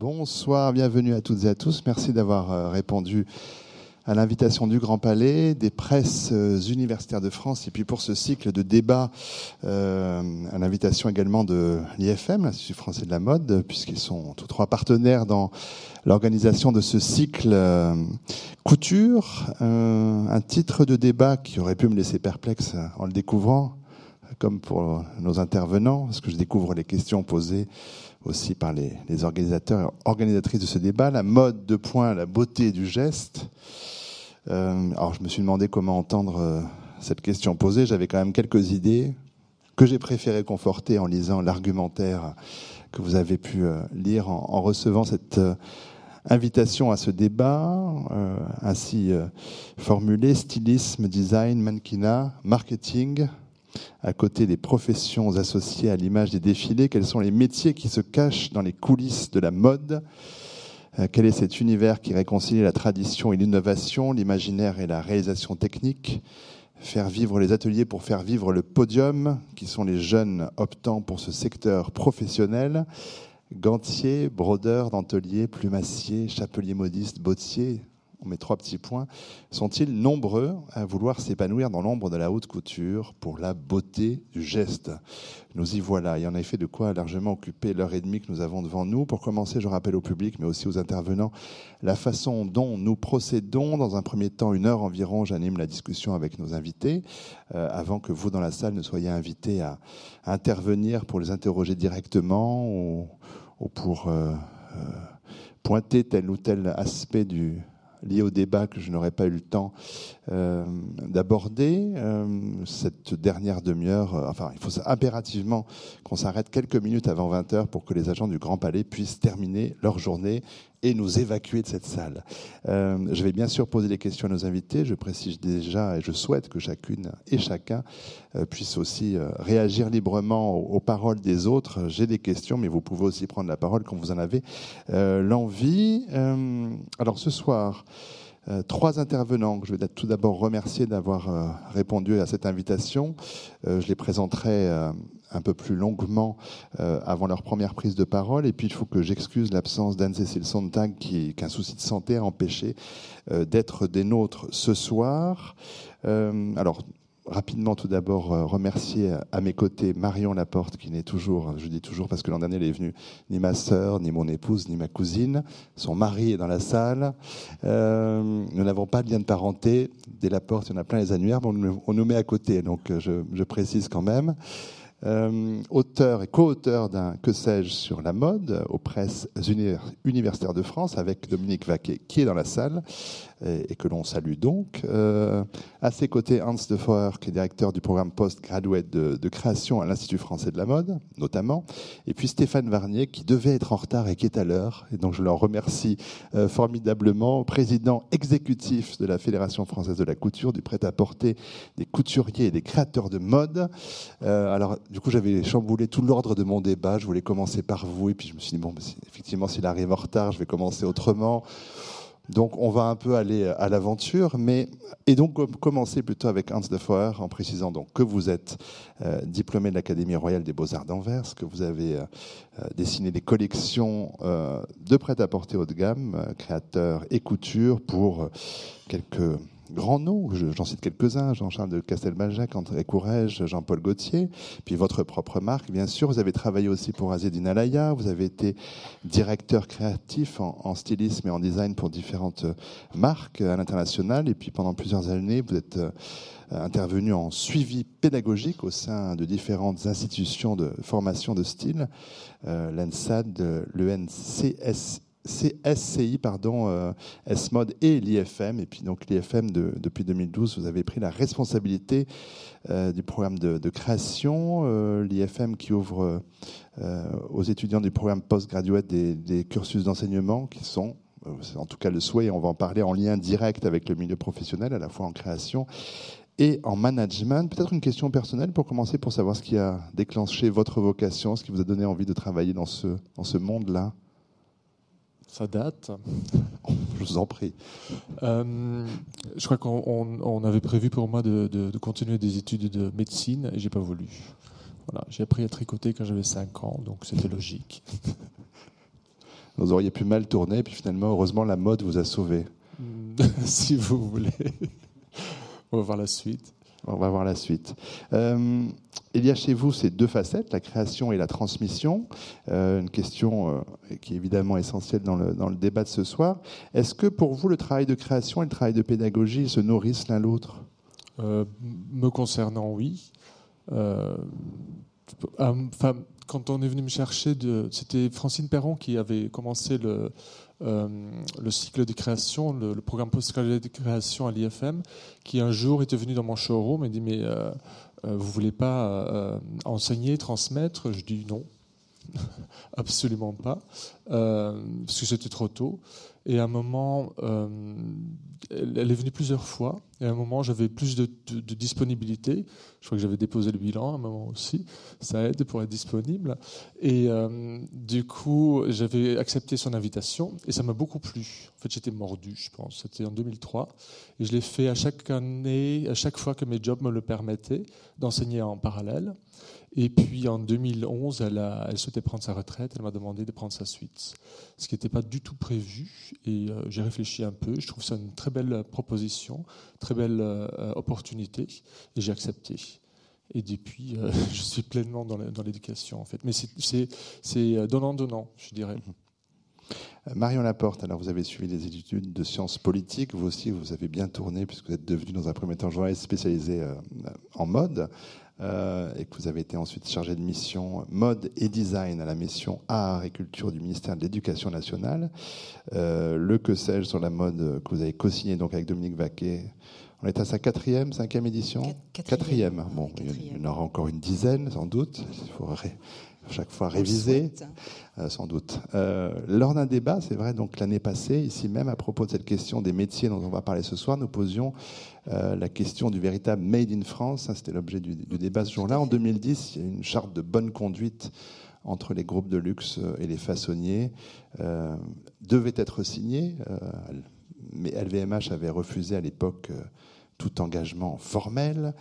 Bonsoir, bienvenue à toutes et à tous. Merci d'avoir euh, répondu à l'invitation du Grand Palais, des presses euh, universitaires de France, et puis pour ce cycle de débats, euh, à l'invitation également de l'IFM, l'Institut français de la mode, puisqu'ils sont tous trois partenaires dans l'organisation de ce cycle couture. un titre de débat qui aurait pu me laisser perplexe en le découvrant, comme pour nos intervenants, parce que je découvre les questions posées aussi par les, organisateurs et organisatrices de ce débat, la mode de point, la beauté du geste. Euh, alors je me suis demandé comment entendre euh, cette question posée. J'avais quand même quelques idées que j'ai préféré conforter en lisant l'argumentaire que vous avez pu euh, lire en, recevant cette invitation à ce débat, ainsi formulé, stylisme, design, mannequinat, marketing, à côté des professions associées à l'image des défilés, quels sont les métiers qui se cachent dans les coulisses de la mode? Euh, Quel est cet univers qui réconcilie la tradition et l'innovation, l'imaginaire et la réalisation technique? Faire vivre les ateliers pour faire vivre le podium, qui sont les jeunes optant pour ce secteur professionnel. Gantier, brodeur, dentelier, plumassier, chapelier modiste, bottier, on met trois petits points, sont-ils nombreux à vouloir s'épanouir dans l'ombre de la haute couture pour la beauté du geste? Nous y voilà. Il y en a effet de quoi largement occuper l'heure et demie que nous avons devant nous. Pour commencer, je rappelle au public, mais aussi aux intervenants, la façon dont nous procédons. Dans un premier temps, une heure environ, j'anime la discussion avec nos invités, euh, avant que vous, dans la salle, ne soyez invités à, intervenir pour les interroger directement ou, pour... Euh, euh, pointer tel ou tel aspect du, lié au débat que je n'aurais pas eu le temps euh, d'aborder. Euh, cette dernière demi-heure, euh, enfin, il faut impérativement qu'on s'arrête quelques minutes avant 20 heures pour que les agents du Grand Palais puissent terminer leur journée et nous évacuer de cette salle. je vais bien sûr poser des questions à nos invités. Je précise déjà et je souhaite que chacune et chacun puisse aussi réagir librement aux, paroles des autres. J'ai des questions, mais vous pouvez aussi prendre la parole quand vous en avez l'envie. alors ce soir, euh, trois intervenants que je vais tout d'abord remercier d'avoir euh, répondu à cette invitation. Euh, je les présenterai un peu plus longuement avant leur première prise de parole. Et puis, il faut que j'excuse l'absence d'Anne-Cécile Sontag, qui, qui a un souci de santé a empêché d'être des nôtres ce soir. alors, rapidement tout d'abord euh, remercier à mes côtés Marion Laporte qui n'est toujours, je dis toujours parce que l'an dernier elle est venue, ni ma sœur, ni mon épouse, ni ma cousine. Son mari est dans la salle. Euh, nous n'avons pas de lien de parenté. Des Laporte, il y en a plein les annuaires, mais on nous met à côté, donc euh, je, je précise quand même. Euh, auteur et co-auteur d'un Que sais-je sur la mode aux presses universitaires de France avec Dominique Vaquet qui est dans la salle et, que l'on salue donc. Euh, à ses côtés, Hans de Foer qui est directeur du programme post-graduate de, création à l'Institut français de la mode, notamment. Et puis Stéphane Varnier qui devait être en retard et qui est à l'heure. Et donc je leur remercie euh, formidablement, président exécutif de la Fédération française de la couture, du prêt-à-porter, des couturiers et des créateurs de mode. alors du coup, j'avais chamboulé tout l'ordre de mon débat. Je voulais commencer par vous, et puis je me suis dit, bon, effectivement, s'il arrive en retard, je vais commencer autrement. Donc, on va un peu aller à l'aventure, mais et donc commencer plutôt avec Hans de Foer en précisant donc que vous êtes euh, diplômé de l'Académie royale des beaux-arts d'Anvers, que vous avez euh, euh, dessiné des collections de prêt-à-porter haut de gamme, créateur et couture pour quelques grands noms, j'en cite quelques-uns, Jean-Charles de Castelbajac, André Courrèges, Jean-Paul Gaultier, puis votre propre marque, bien sûr. Vous avez travaillé aussi pour Aziedine Alaya, vous avez été directeur créatif en, stylisme et en design pour différentes marques à l'international, et puis pendant plusieurs années, vous êtes euh, intervenu en suivi pédagogique au sein de différentes institutions de formation de style, euh, l'ENSAD, le NCSI, CSCI, pardon, euh, S-Mode et l'IFM. Et puis donc l'IFM, depuis 2012, vous avez pris la responsabilité euh, du programme de, création. Euh, L'IFM qui ouvre aux étudiants du programme postgraduate des, des cursus d'enseignement qui sont c'est en tout cas le souhait, on va en parler en lien direct avec le milieu professionnel, à la fois en création et en management. Peut-être une question personnelle pour commencer, pour savoir ce qui a déclenché votre vocation, ce qui vous a donné envie de travailler dans ce, dans ce monde-là. Ça date. Je vous en prie. Euh, je crois qu'on avait prévu pour moi de, continuer des études de médecine et j'ai pas voulu. Voilà, j'ai appris à tricoter quand j'avais 5 ans, donc c'était logique. vous auriez pu mal tourner, puis finalement, heureusement, la mode vous a sauvé. si vous voulez. On va voir la suite. On va voir la suite. Euh, il y a chez vous ces deux facettes, la création et la transmission. Euh, une question euh, qui est évidemment essentielle dans le, dans le débat de ce soir. Est-ce que pour vous, le travail de création et le travail de pédagogie se nourrissent l'un l'autre? Me concernant, oui. Enfin, quand on est venu me chercher, c'était Francine Perron qui avait commencé le, euh, le cycle de création, le, programme postgradué de création à l'IFM, qui un jour était venu dans mon showroom et dit mais euh, euh, vous voulez pas enseigner, transmettre? Je dis non, absolument pas, parce que c'était trop tôt. Et à un moment, euh, elle est venue plusieurs fois. Et à un moment, j'avais plus de, disponibilité. Je crois que j'avais déposé le bilan à un moment aussi. Ça aide pour être disponible. Et euh, du coup, j'avais accepté son invitation et ça m'a beaucoup plu. En fait, j'étais mordu, je pense. C'était en 2003. Et je l'ai fait à chaque année, à chaque fois que mes jobs me le permettaient, d'enseigner en parallèle. Et puis en 2011, elle, souhaitait prendre sa retraite. Elle m'a demandé de prendre sa suite, ce qui n'était pas du tout prévu. Et euh, j'ai réfléchi un peu. Je trouve ça une très belle proposition, très belle euh, opportunité, et j'ai accepté. Et depuis, euh, je suis pleinement dans l'éducation en fait. Mais c'est donnant-donnant, je dirais. Marion Laporte, alors vous avez suivi des études de sciences politiques, vous aussi vous avez bien tourné puisque vous êtes devenu dans un premier temps journaliste spécialisé en mode. Euh, et que vous avez été ensuite chargé de mission mode et design à la mission art et culture du ministère de l'Éducation nationale. Euh, le que sais-je sur la mode que vous avez co-signé donc avec Dominique Vaquet? On est à sa quatrième, cinquième édition? Quatrième. Bon, il y en aura encore une dizaine sans doute. Il faudrait chaque fois révisé, euh, sans doute. Euh, lors d'un débat, c'est vrai, donc l'année passée, ici même, à propos de cette question des métiers dont on va parler ce soir, nous posions euh, la question du véritable Made in France. Hein, c'était l'objet du, débat ce jour-là. En 2010, il y a une charte de bonne conduite entre les groupes de luxe et les façonniers devait être signée, mais LVMH avait refusé à l'époque tout engagement formel.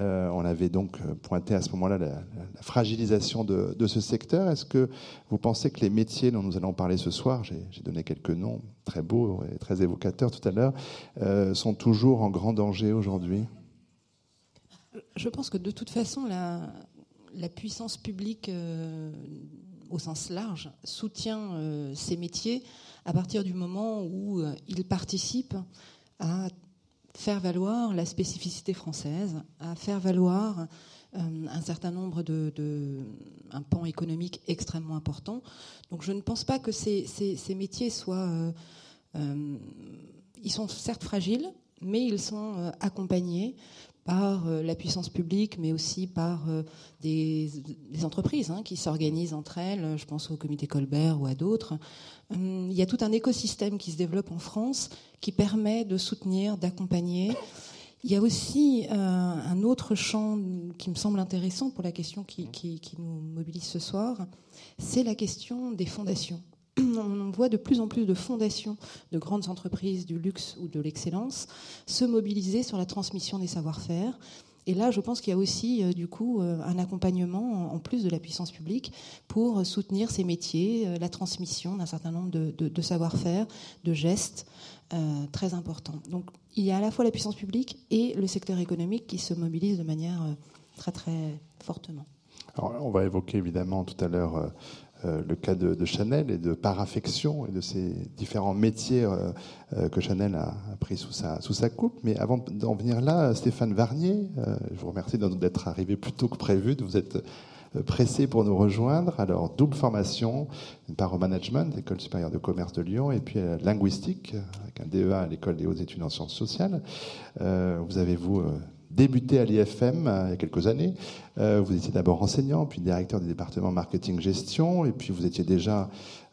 Euh, on avait donc pointé à ce moment-là la, fragilisation de, ce secteur. Est-ce que vous pensez que les métiers dont nous allons parler ce soir, j'ai donné quelques noms très beaux et très évocateurs tout à l'heure, euh, sont toujours en grand danger aujourd'hui? Je pense que de toute façon, la, puissance publique euh, au sens large soutient ces métiers à partir du moment où ils participent à faire valoir la spécificité française, à faire valoir euh, un certain nombre de, un pan économique extrêmement important. Donc je ne pense pas que ces, ces, métiers soient, euh, euh, ils sont certes fragiles, mais ils sont accompagnés par la puissance publique, mais aussi par des, entreprises hein, qui s'organisent entre elles. Je pense au comité Colbert ou à d'autres. Il y a tout un écosystème qui se développe en France qui permet de soutenir, d'accompagner. Il y a aussi euh, un autre champ qui me semble intéressant pour la question qui, nous mobilise ce soir, c'est la question des fondations. On voit de plus en plus de fondations de grandes entreprises du luxe ou de l'excellence se mobiliser sur la transmission des savoir-faire, et là, je pense qu'il y a aussi, euh, du coup, euh, un accompagnement, en plus de la puissance publique, pour soutenir ces métiers, euh, la transmission d'un certain nombre de, savoir-faire, de gestes très importants. Donc, il y a à la fois la puissance publique et le secteur économique qui se mobilisent de manière très, très fortement. Alors, on va évoquer évidemment tout à l'heure le cas de, Chanel et de paraffection et de ces différents métiers euh, euh, que Chanel a, pris sous sa, sous sa coupe. Mais avant d'en venir là, Stéphane Varnier, je vous remercie d'être arrivé plus tôt que prévu, de vous être pressé pour nous rejoindre. Alors, double formation, une part au management, l'École supérieure de commerce de Lyon, et puis linguistique, avec un DEA à l'École des hautes études en sciences sociales. vous avez, vous, débuté à l'IFM il y a quelques années. Euh, vous étiez d'abord enseignant, puis directeur du département marketing gestion, et puis vous étiez déjà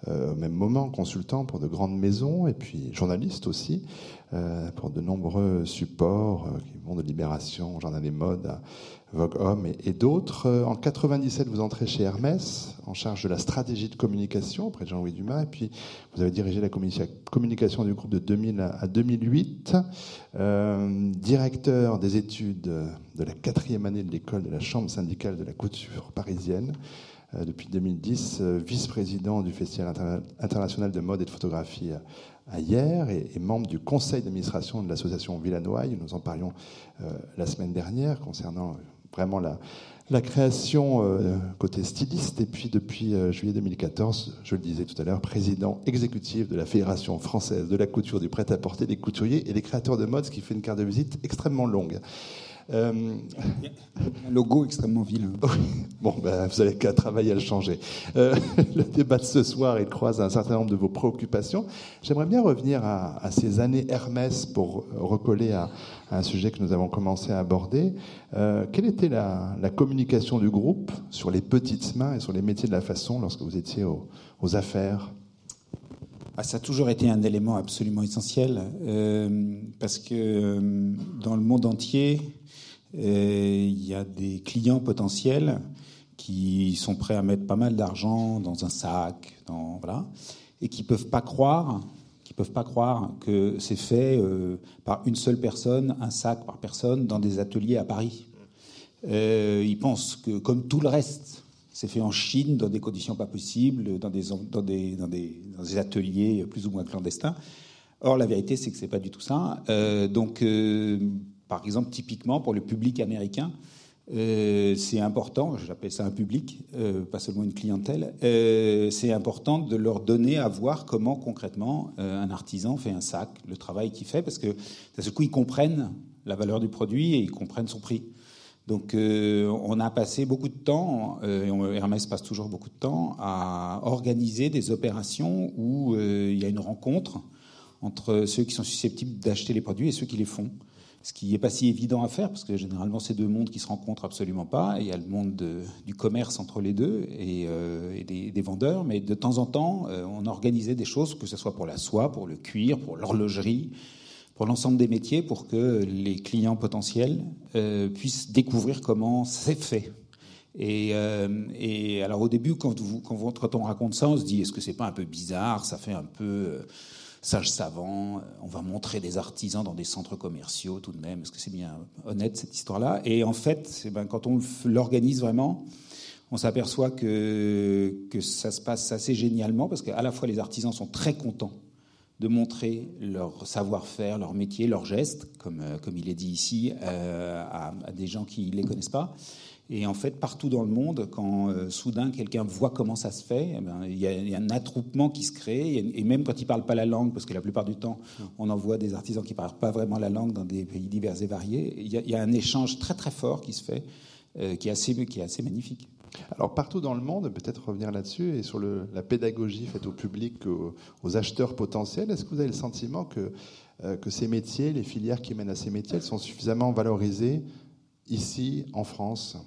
euh, au même moment consultant pour de grandes maisons, et puis journaliste aussi euh, pour de nombreux supports qui vont de Libération, Journal des Modes, Vogue Homme et, d'autres. En 97, vous entrez chez Hermès en charge de la stratégie de communication auprès de Jean-Louis Dumas, et puis vous avez dirigé la communication du groupe de 2000 à 2008, directeur des études de la quatrième année de l'école de la Chambre syndicale de la couture parisienne. depuis 2010 vice-président du Festival international de mode et de photographie à hier et, membre du conseil d'administration de l'association Villanoye. Nous en parlions la semaine dernière concernant vraiment la, création euh, côté styliste, et puis depuis euh, juillet 2014, je le disais tout à l'heure, président exécutif de la Fédération française de la couture, du prêt-à-porter, des couturiers et des créateurs de mode, ce qui fait une carte de visite extrêmement longue. Euh, un logo extrêmement vilain. Bon, ben, vous avez qu'à travailler à le changer. Euh, le débat de ce soir, il croise un certain nombre de vos préoccupations. J'aimerais bien revenir à, ces années Hermès pour recoller à, un sujet que nous avons commencé à aborder. Euh, quelle était la, communication du groupe sur les petites mains et sur les métiers de la façon lorsque vous étiez aux, affaires? Ah, ça a toujours été un élément absolument essentiel parce que dans le monde entier, il y a des clients potentiels qui sont prêts à mettre pas mal d'argent dans un sac, voilà, et qui peuvent pas croire, qui peuvent pas croire que c'est fait euh, par une seule personne, un sac par personne, dans des ateliers à Paris. Euh, ils pensent que, comme tout le reste, c'est fait en Chine dans des conditions pas possibles, dans des, ateliers plus ou moins clandestins. Or, la vérité, c'est que c'est pas du tout ça. Euh, donc, par exemple, typiquement pour le public américain, euh, c'est important, j'appelle ça un public, euh, pas seulement une clientèle, euh, c'est important de leur donner à voir comment concrètement un artisan fait un sac, le travail qu'il fait, parce que d'un seul coup, ils comprennent la valeur du produit et ils comprennent son prix. Donc on a passé beaucoup de temps, Hermès passe toujours beaucoup de temps, à organiser des opérations où il y a une rencontre entre ceux qui sont susceptibles d'acheter les produits et ceux qui les font ce qui n'est pas si évident à faire, parce que généralement, c'est deux mondes qui se rencontrent absolument pas. il y a le monde du commerce entre les deux et, euh, des, vendeurs, mais de temps en temps, euh, on organisait des choses, que ce soit pour la soie, pour le cuir, pour l'horlogerie, pour l'ensemble des métiers, pour que les clients potentiels euh, puissent découvrir comment c'est fait. Et, alors au début, quand, vous, quand, on raconte ça, on se dit est-ce que c'est pas un peu bizarre? Ça fait un peu sage savant, euh, on va montrer des artisans dans des centres commerciaux tout de même. Est-ce que c'est bien honnête cette histoire-là Et en fait, ben, quand on l'organise vraiment, on s'aperçoit que, ça se passe assez génialement parce qu'à la fois les artisans sont très contents de montrer leur savoir-faire, leur métier, leurs gestes, comme, euh, il est dit ici, euh, à, des gens qui ne les connaissent pas. Et en fait, partout dans le monde, quand euh, soudain quelqu'un voit comment ça se fait, eh ben, il, y a, un attroupement qui se crée. Et, même quand ils ne parlent pas la langue, parce que la plupart du temps, on envoie des artisans qui ne parlent pas vraiment la langue dans des pays divers et variés, il y a, un échange très très fort qui se fait, euh, qui, est assez, qui est assez magnifique. Alors partout dans le monde, peut-être revenir là-dessus, et sur le, la pédagogie faite au public, aux, acheteurs potentiels, est-ce que vous avez le sentiment que, euh, que ces métiers, les filières qui mènent à ces métiers, sont suffisamment valorisées ici, en France?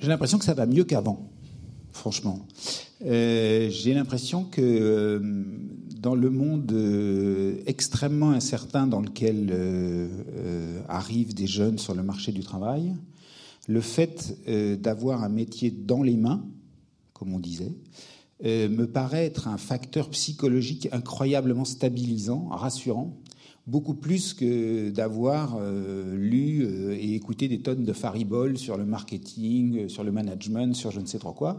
J'ai l'impression que ça va mieux qu'avant, franchement. Euh, j'ai l'impression que euh, dans le monde euh, extrêmement incertain dans lequel arrivent des jeunes sur le marché du travail, le fait d'avoir un métier dans les mains, comme on disait, me paraît être un facteur psychologique incroyablement stabilisant, rassurant, beaucoup plus que d'avoir euh, lu euh, et écouté des tonnes de fariboles sur le marketing, euh, sur le management, sur je ne sais trop quoi,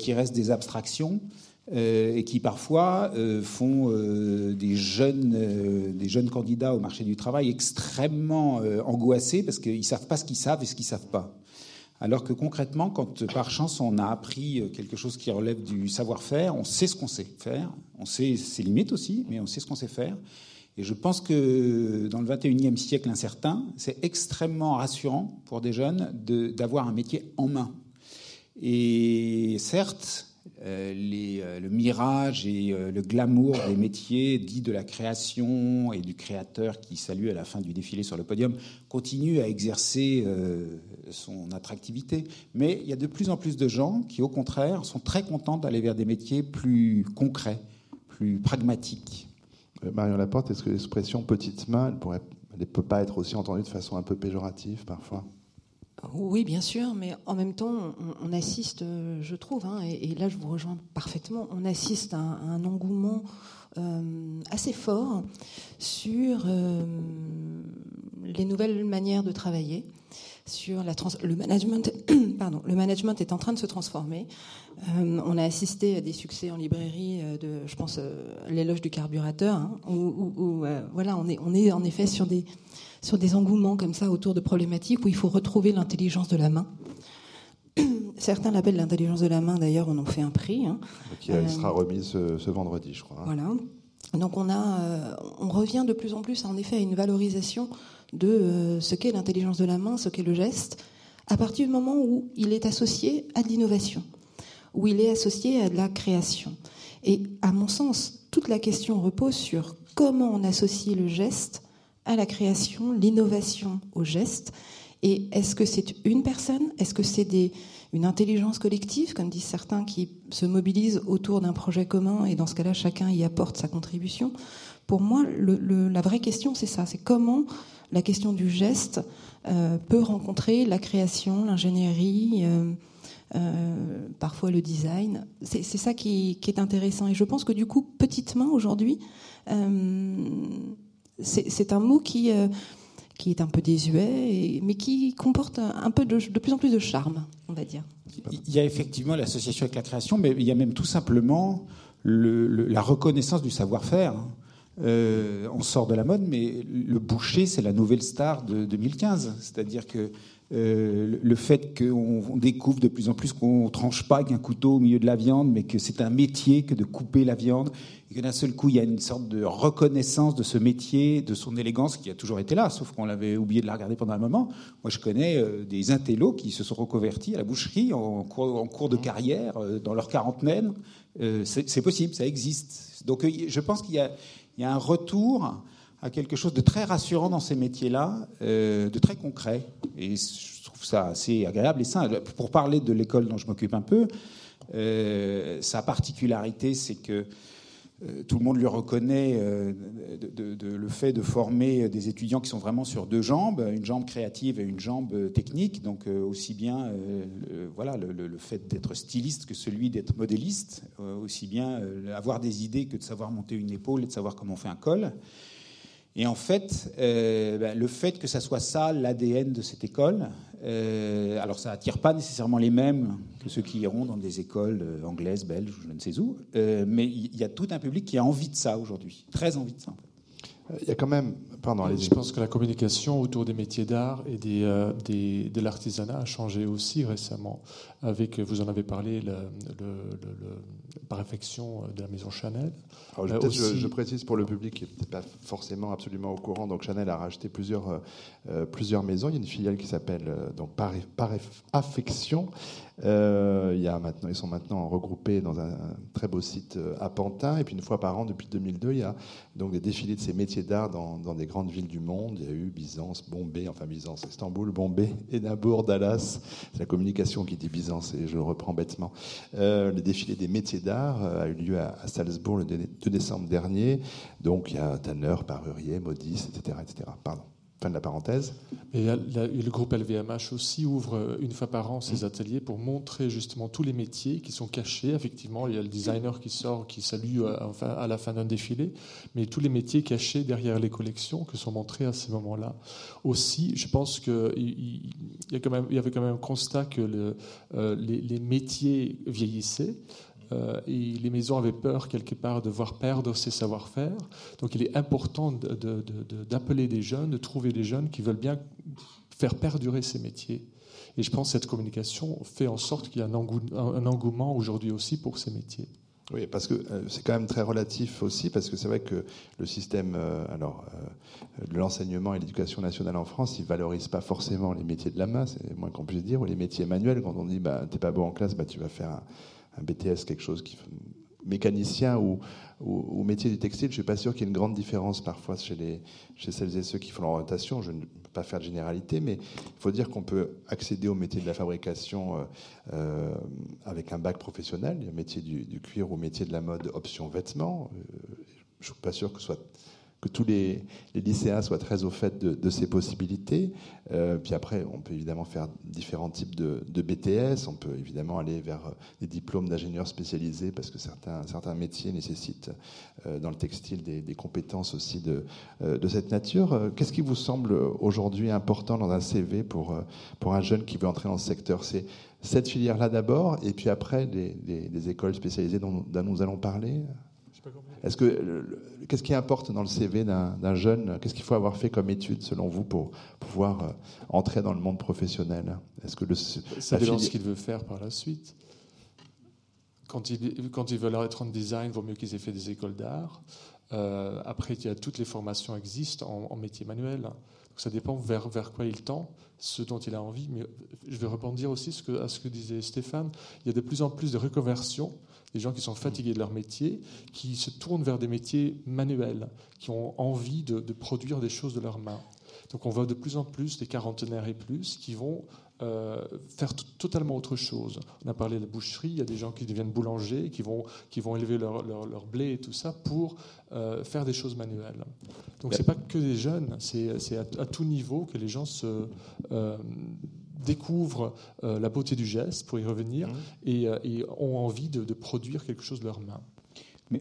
qui restent des abstractions et qui parfois font des, jeunes, des jeunes candidats au marché du travail extrêmement angoissés parce qu'ils ne savent pas ce qu'ils savent et ce qu'ils ne savent pas. Alors que concrètement, quand par chance on a appris quelque chose qui relève du savoir-faire, on sait ce qu'on sait faire, on sait ses limites aussi, mais on sait ce qu'on sait faire. Et je pense que dans le 21e siècle incertain, c'est extrêmement rassurant pour des jeunes d'avoir un métier en main. Et certes, euh, euh, le mirage et euh, le glamour des métiers dits de la création et du créateur qui salue à la fin du défilé sur le podium continuent à exercer son attractivité. Mais il y a de plus en plus de gens qui, au contraire, sont très contents d'aller vers des métiers plus concrets, plus pragmatiques. Euh, Marion Laporte, est-ce que l'expression petite main, elle ne peut pas être aussi entendue de façon un peu péjorative parfois? Oui, bien sûr, mais en même temps, on, assiste, je trouve, hein, et, là je vous rejoins parfaitement, on assiste à un, engouement euh, assez fort sur euh, les nouvelles manières de travailler, sur la le management pardon, le management est en train de se transformer. Euh, on a assisté à des succès en librairie de, je pense, l'éloge du carburateur, hein, où, voilà, on est, on est en effet sur des, sur des engouements comme ça autour de problématiques où il faut retrouver l'intelligence de la main. Certains l'appellent l'intelligence de la main, d'ailleurs, on en fait un prix. Hein. Qui sera remis ce, vendredi, je crois. Hein. Voilà. Donc on, a, on revient de plus en plus, en effet, à une valorisation de ce qu'est l'intelligence de la main, ce qu'est le geste, à partir du moment où il est associé à de l'innovation, où il est associé à de la création. Et à mon sens, toute la question repose sur comment on associe le geste à la création, l'innovation au geste. Et est-ce que c'est une personne? Est-ce que c'est une intelligence collective, comme disent certains, qui se mobilisent autour d'un projet commun et dans ce cas-là, chacun y apporte sa contribution? Pour moi, la vraie question, c'est ça. C'est comment la question du geste euh, peut rencontrer la création, l'ingénierie, euh, euh, parfois le design. C'est ça qui, est intéressant. Et je pense que du coup, petitement aujourd'hui, c'est un mot qui, est un peu désuet, mais qui comporte un peu de, de, plus en plus de charme, on va dire. Il y a effectivement l'association avec la création, mais il y a même tout simplement la reconnaissance du savoir-faire. Euh, on sort de la mode, mais le boucher, c'est la nouvelle star de 2015. C'est-à-dire que euh, le fait qu'on découvre de plus en plus qu'on tranche pas avec un couteau au milieu de la viande, mais que c'est un métier que de couper la viande, et que d'un seul coup il y a une sorte de reconnaissance de ce métier, de son élégance qui a toujours été là, sauf qu'on l'avait oublié de la regarder pendant un moment. Moi, je connais euh, des intellos qui se sont reconvertis à la boucherie en cours, de carrière, dans leur quarantaine. c'est possible, ça existe. Donc, je pense qu'il y a il y a un retour à quelque chose de très rassurant dans ces métiers-là, euh, de très concret. Et je trouve ça assez agréable et sain. Pour parler de l'école dont je m'occupe un peu, euh, sa particularité, c'est que tout le monde lui reconnaît euh, le fait de former des étudiants qui sont vraiment sur deux jambes, une jambe créative et une jambe technique. Donc euh, aussi bien voilà, le, fait d'être styliste que celui d'être modéliste, aussi bien avoir des idées que de savoir monter une épaule et de savoir comment on fait un col. Et en fait, ben, le fait que ça soit ça l'ADN de cette école, euh, alors ça attire pas nécessairement les mêmes que ceux qui iront dans des écoles euh, anglaises, belges je ne sais où, euh, mais il y a tout un public qui a envie de ça aujourd'hui, très envie de ça. Il y a quand même. Pardon, Je pense que la communication autour des métiers d'art et des, des, de l'artisanat a changé aussi récemment. Avec, vous en avez parlé, le, le, le, par affection de la maison Chanel. Alors, je, je, précise pour le public qui n'est pas forcément absolument au courant. Donc Chanel a racheté plusieurs, plusieurs maisons. Il y a une filiale qui s'appelle donc par, par affection euh, il y a maintenant, ils sont maintenant regroupés dans un, très beau site euh, à Pantin. Et puis une fois par an, depuis 2002, il y a donc des défilés de ces métiers d'art dans, des grandes villes du monde. Il y a eu Byzance, Bombay, enfin Byzance, Istanbul, Bombay, Édimbourg, Dallas. C'est la communication qui dit Byzance et je le reprends bêtement. Euh, le défilé des métiers d'art a eu lieu à, Salzbourg le 2 décembre dernier. Donc il y a Tanner, Parurier, Modis, etc., etc. Pardon. Fin de la parenthèse. Et le groupe LVMH aussi ouvre euh, une fois par an ses ateliers pour montrer justement tous les métiers qui sont cachés. Effectivement, il y a le designer qui sort, qui salue euh, à la fin d'un défilé, mais tous les métiers cachés derrière les collections qui sont montrés à ces moments-là. Aussi, je pense qu'il y, avait quand même un constat que euh, les métiers vieillissaient. Euh, et les maisons avaient peur quelque part de voir perdre ces savoir-faire. Donc il est important d'appeler des jeunes, de trouver des jeunes qui veulent bien faire perdurer ces métiers. Et je pense que cette communication fait en sorte qu'il y a un, engouement aujourd'hui aussi pour ces métiers. Oui, parce que euh, c'est quand même très relatif aussi, parce que c'est vrai que le système, euh, alors, de l'enseignement et l'éducation nationale en France, il valorise pas forcément les métiers de la main, c'est moins qu'on puisse dire, ou les métiers manuels. Quand on dit, bah, t'es pas beau en classe, bah, tu vas faire un, un BTS, quelque chose qui mécanicien ou, ou, métier du textile, je suis pas sûr qu'il y ait une grande différence parfois chez, les, chez celles et ceux qui font l'orientation. Je ne peux pas faire de généralité, mais il faut dire qu'on peut accéder au métier de la fabrication euh, euh, avec un bac professionnel. A métier du, cuir ou métier de la mode option vêtements. Euh, je suis pas sûr que ce soit que tous les, lycéens soient très au fait de, ces possibilités. Euh, puis après, on peut évidemment faire différents types de, BTS. On peut évidemment aller vers des diplômes d'ingénieurs spécialisés parce que certains, métiers nécessitent euh, dans le textile des, compétences aussi de, euh, de cette nature. Qu'est-ce qui vous semble aujourd'hui important dans un CV pour, pour un jeune qui veut entrer dans ce secteur? C'est cette filière-là d'abord, et puis après des, écoles spécialisées dont nous allons parler? Est-ce que qu'est-ce qui importe dans le CV d'un jeune? Qu'est-ce qu'il faut avoir fait comme étude selon vous pour pouvoir euh, entrer dans le monde professionnel? Est-ce que le ça dépend ce qu'il veut faire par la suite. Quand il quand il veut être en design, il vaut mieux qu'ils aient fait des écoles d'art. Euh, après, il y a toutes les formations existent en, métier manuel. Ça dépend vers, vers quoi il tend, ce dont il a envie. Mais je vais rebondir aussi à ce que disait Stéphane. Il y a de plus en plus de reconversions des gens qui sont fatigués de leur métier, qui se tournent vers des métiers manuels, qui ont envie de, produire des choses de leurs mains. Donc on voit de plus en plus des quarantenaires et plus qui vont euh, faire totalement autre chose. On a parlé de boucherie, il y a des gens qui deviennent boulangers, qui vont, qui vont élever leur, leur, blé et tout ça pour euh, faire des choses manuelles. Donc ce n'est pas que des jeunes, c'est à, à, tout niveau que les gens se, euh, découvrent la beauté du geste, pour y revenir, mmh. et, ont envie de, produire quelque chose de leurs mains.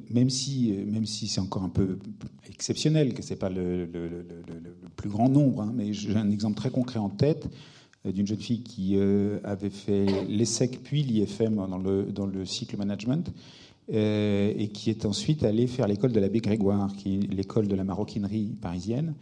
Même si, même si c'est encore un peu exceptionnel, que ce n'est pas le, plus grand nombre, hein, mais j'ai un exemple très concret en tête d'une jeune fille qui avait fait l'ESSEC puis l'IFM dans le, dans le cycle management et qui est ensuite allée faire l'école de l'abbé Grégoire, qui est l'école de la maroquinerie parisienne.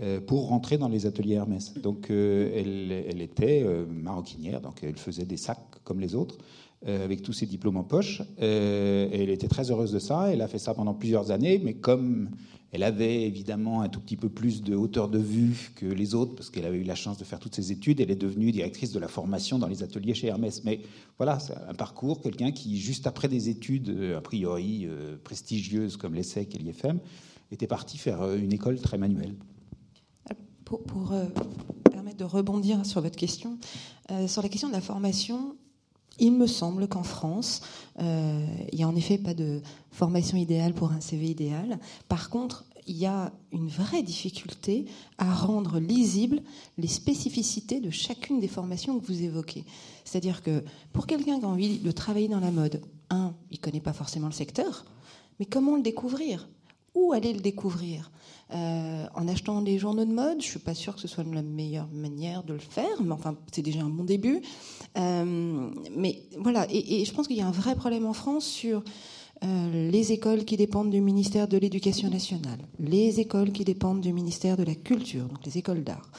Euh, pour rentrer dans les ateliers Hermès. Donc euh, elle, était euh, maroquinière, donc elle faisait des sacs comme les autres, avec tous ses diplômes en poche. elle était très heureuse de ça. Elle a fait ça pendant plusieurs années, mais comme elle avait évidemment un tout petit peu plus de hauteur de vue que les autres, parce qu'elle avait eu la chance de faire toutes ses études. Elle est devenue directrice de la formation dans les ateliers chez Hermès. Mais voilà, c'est un parcours, quelqu'un qui, juste après des études a priori prestigieuses comme l'ESSEC et l'IFM, était parti faire une école très manuelle pour, euh, permettre de rebondir sur votre question, euh, sur la question de la formation, il me semble qu'en France, euh, il n'y a en effet pas de formation idéale pour un CV idéal. Par contre, il y a une vraie difficulté à rendre lisibles les spécificités de chacune des formations que vous évoquez. C'est-à-dire que pour quelqu'un qui a envie de travailler dans la mode, un, il ne connaît pas forcément le secteur, mais comment le découvrir? Où aller le découvrir euh, en achetant des journaux de mode. Je suis pas sûre que ce soit la meilleure manière de le faire, mais enfin, c'est déjà un bon début. Euh, mais voilà, et, je pense qu'il y a un vrai problème en France sur euh, les écoles qui dépendent du ministère de l'Éducation nationale, les écoles qui dépendent du ministère de la Culture, donc les écoles d'art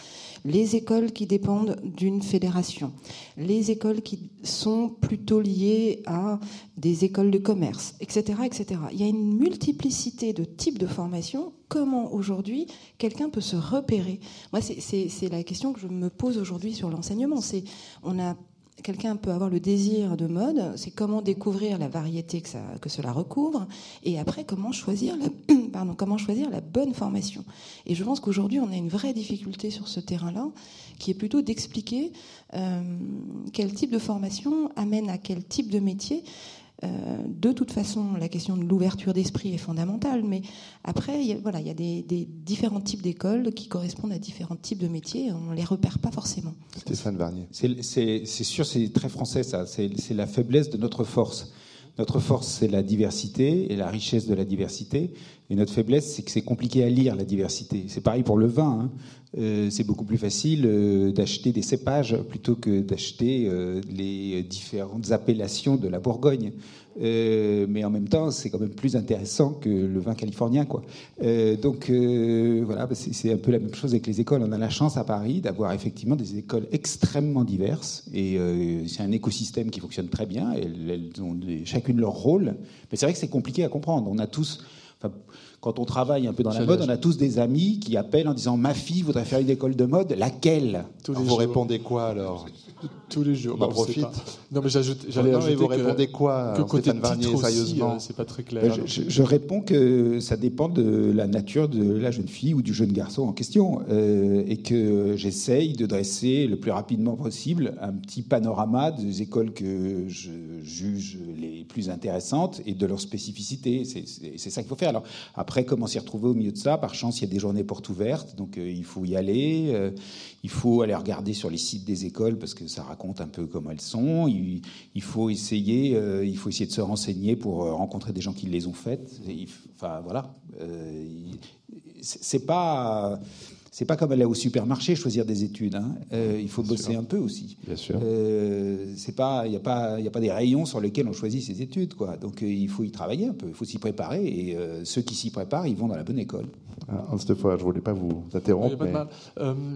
les écoles qui dépendent d'une fédération, les écoles qui sont plutôt liées à des écoles de commerce, etc., etc. Il y a une multiplicité de types de formations. Comment aujourd'hui quelqu'un peut se repérer? Moi, c'est la question que je me pose aujourd'hui sur l'enseignement. On a quelqu'un peut avoir le désir de mode, c'est comment découvrir la variété que, ça, que cela recouvre, et après comment choisir, la, pardon, comment choisir la bonne formation. Et je pense qu'aujourd'hui, on a une vraie difficulté sur ce terrain-là, qui est plutôt d'expliquer euh, quel type de formation amène à quel type de métier. Euh, de toute façon, la question de l'ouverture d'esprit est fondamentale, mais après, il voilà, il y a des, différents types d'écoles qui correspondent à différents types de métiers. On ne les repère pas forcément. Stéphane Varnier. C'est sûr, c'est très français, ça. C'est la faiblesse de notre force. Notre force, c'est la diversité et la richesse de la diversité. Et notre faiblesse, c'est que c'est compliqué à lire la diversité. C'est pareil pour le vin. Hein. Euh, c'est beaucoup plus facile euh, d'acheter des cépages plutôt que d'acheter euh, les différentes appellations de la Bourgogne. mais en même temps, c'est quand même plus intéressant que le vin californien. Quoi. donc voilà, bah, c'est un peu la même chose avec les écoles. On a la chance à Paris d'avoir effectivement des écoles extrêmement diverses et c'est un écosystème qui fonctionne très bien. Elles, ont chacune leur rôle. Mais c'est vrai que c'est compliqué à comprendre. On a tous Enfin, quand on travaille un peu dans la mode, on a tous des amis qui appellent en disant ma fille voudrait faire une école de mode, laquelle? Vous répondez quoi alors? Tous les jours. On en profite. Non, mais j'allais ajouter vous répondez quoi, que côté Varnier, sérieusement euh, C'est pas très clair. Je, réponds que ça dépend de la nature de la jeune fille ou du jeune garçon en question, euh, et que j'essaye de dresser le plus rapidement possible un petit panorama des écoles que je juge les plus intéressantes et de leurs spécificités. C'est ça qu'il faut faire. Alors après, comment s'y retrouver au milieu de ça Par chance, il y a des journées portes ouvertes, donc euh, il faut y aller. Euh, il faut aller regarder sur les sites des écoles parce que ça raconte un peu comment elles sont. Il, il faut essayer, euh, il faut essayer de se renseigner pour rencontrer des gens qui les ont faites. enfin voilà, c'est pas c'est pas comme aller au supermarché choisir des études. Hein. Euh, il faut bosser un peu aussi. Bien sûr. Euh, c'est pas, il n'y a pas, il a pas des rayons sur lesquels on choisit ses études, quoi. Donc euh, il faut y travailler un peu, il faut s'y préparer. Et ceux qui s'y préparent, ils vont dans la bonne école. Ah, Hans fois, je voulais pas vous interrompre. mais...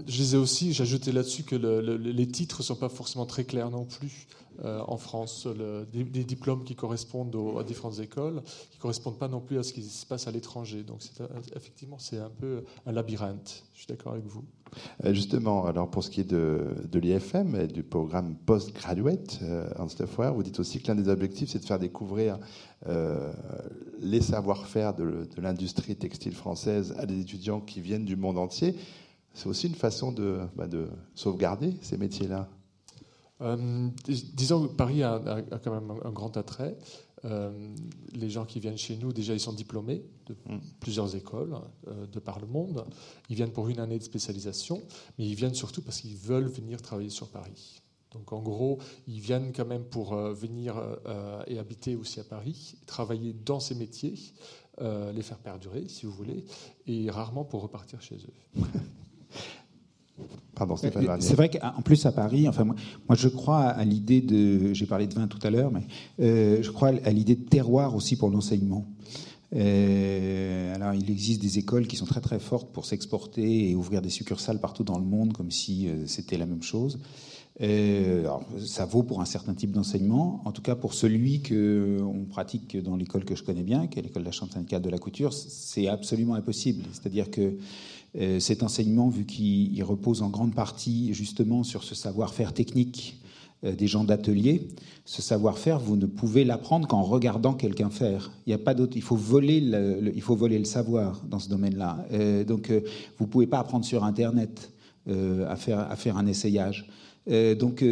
je disais aussi, j'ajoutais là-dessus que les titres sont pas forcément très clairs non plus. Euh, en France, des, diplômes qui correspondent aux, à différentes écoles, qui correspondent pas non plus à ce qui se passe à l'étranger. Donc effectivement, c'est un peu un labyrinthe. Je suis d'accord avec vous. Euh, justement, alors pour ce qui est de, l'IFM et du programme postgraduate euh, en software, vous dites aussi que l'un des objectifs, c'est de faire découvrir les savoir-faire de, l'industrie textile française à des étudiants qui viennent du monde entier. C'est aussi une façon de bah, sauvegarder ces métiers-là. Euh, disons que Paris a, quand même un, grand attrait. Euh, les gens qui viennent chez nous, déjà, ils sont diplômés de mm. plusieurs écoles euh, de par le monde. Ils viennent pour une année de spécialisation, mais ils viennent surtout parce qu'ils veulent venir travailler sur Paris. Donc en gros, ils viennent quand même pour venir et habiter aussi à Paris, travailler dans ces métiers, les faire perdurer, si vous voulez, et rarement pour repartir chez eux. C'est vrai qu'en plus à Paris, enfin moi, je crois à l'idée de, j'ai parlé de vin tout à l'heure, mais euh, je crois à l'idée de terroir aussi pour l'enseignement. Euh, alors il existe des écoles qui sont très très fortes pour s'exporter et ouvrir des succursales partout dans le monde comme si euh, c'était la même chose. alors, ça vaut pour un certain type d'enseignement. En tout cas, pour celui que on pratique dans l'école que je connais bien, qui est l'école de la Chambre syndicale de la couture, c'est absolument impossible. C'est-à-dire que euh, cet enseignement, vu qu'il repose en grande partie justement sur ce savoir-faire technique euh, des gens d'atelier, ce savoir-faire, vous ne pouvez l'apprendre qu'en regardant quelqu'un faire. Il n'y a pas d'autre. Il faut voler le, il faut voler le savoir dans ce domaine-là. Euh, donc, vous ne pouvez pas apprendre sur Internet à faire à faire un essayage. donc,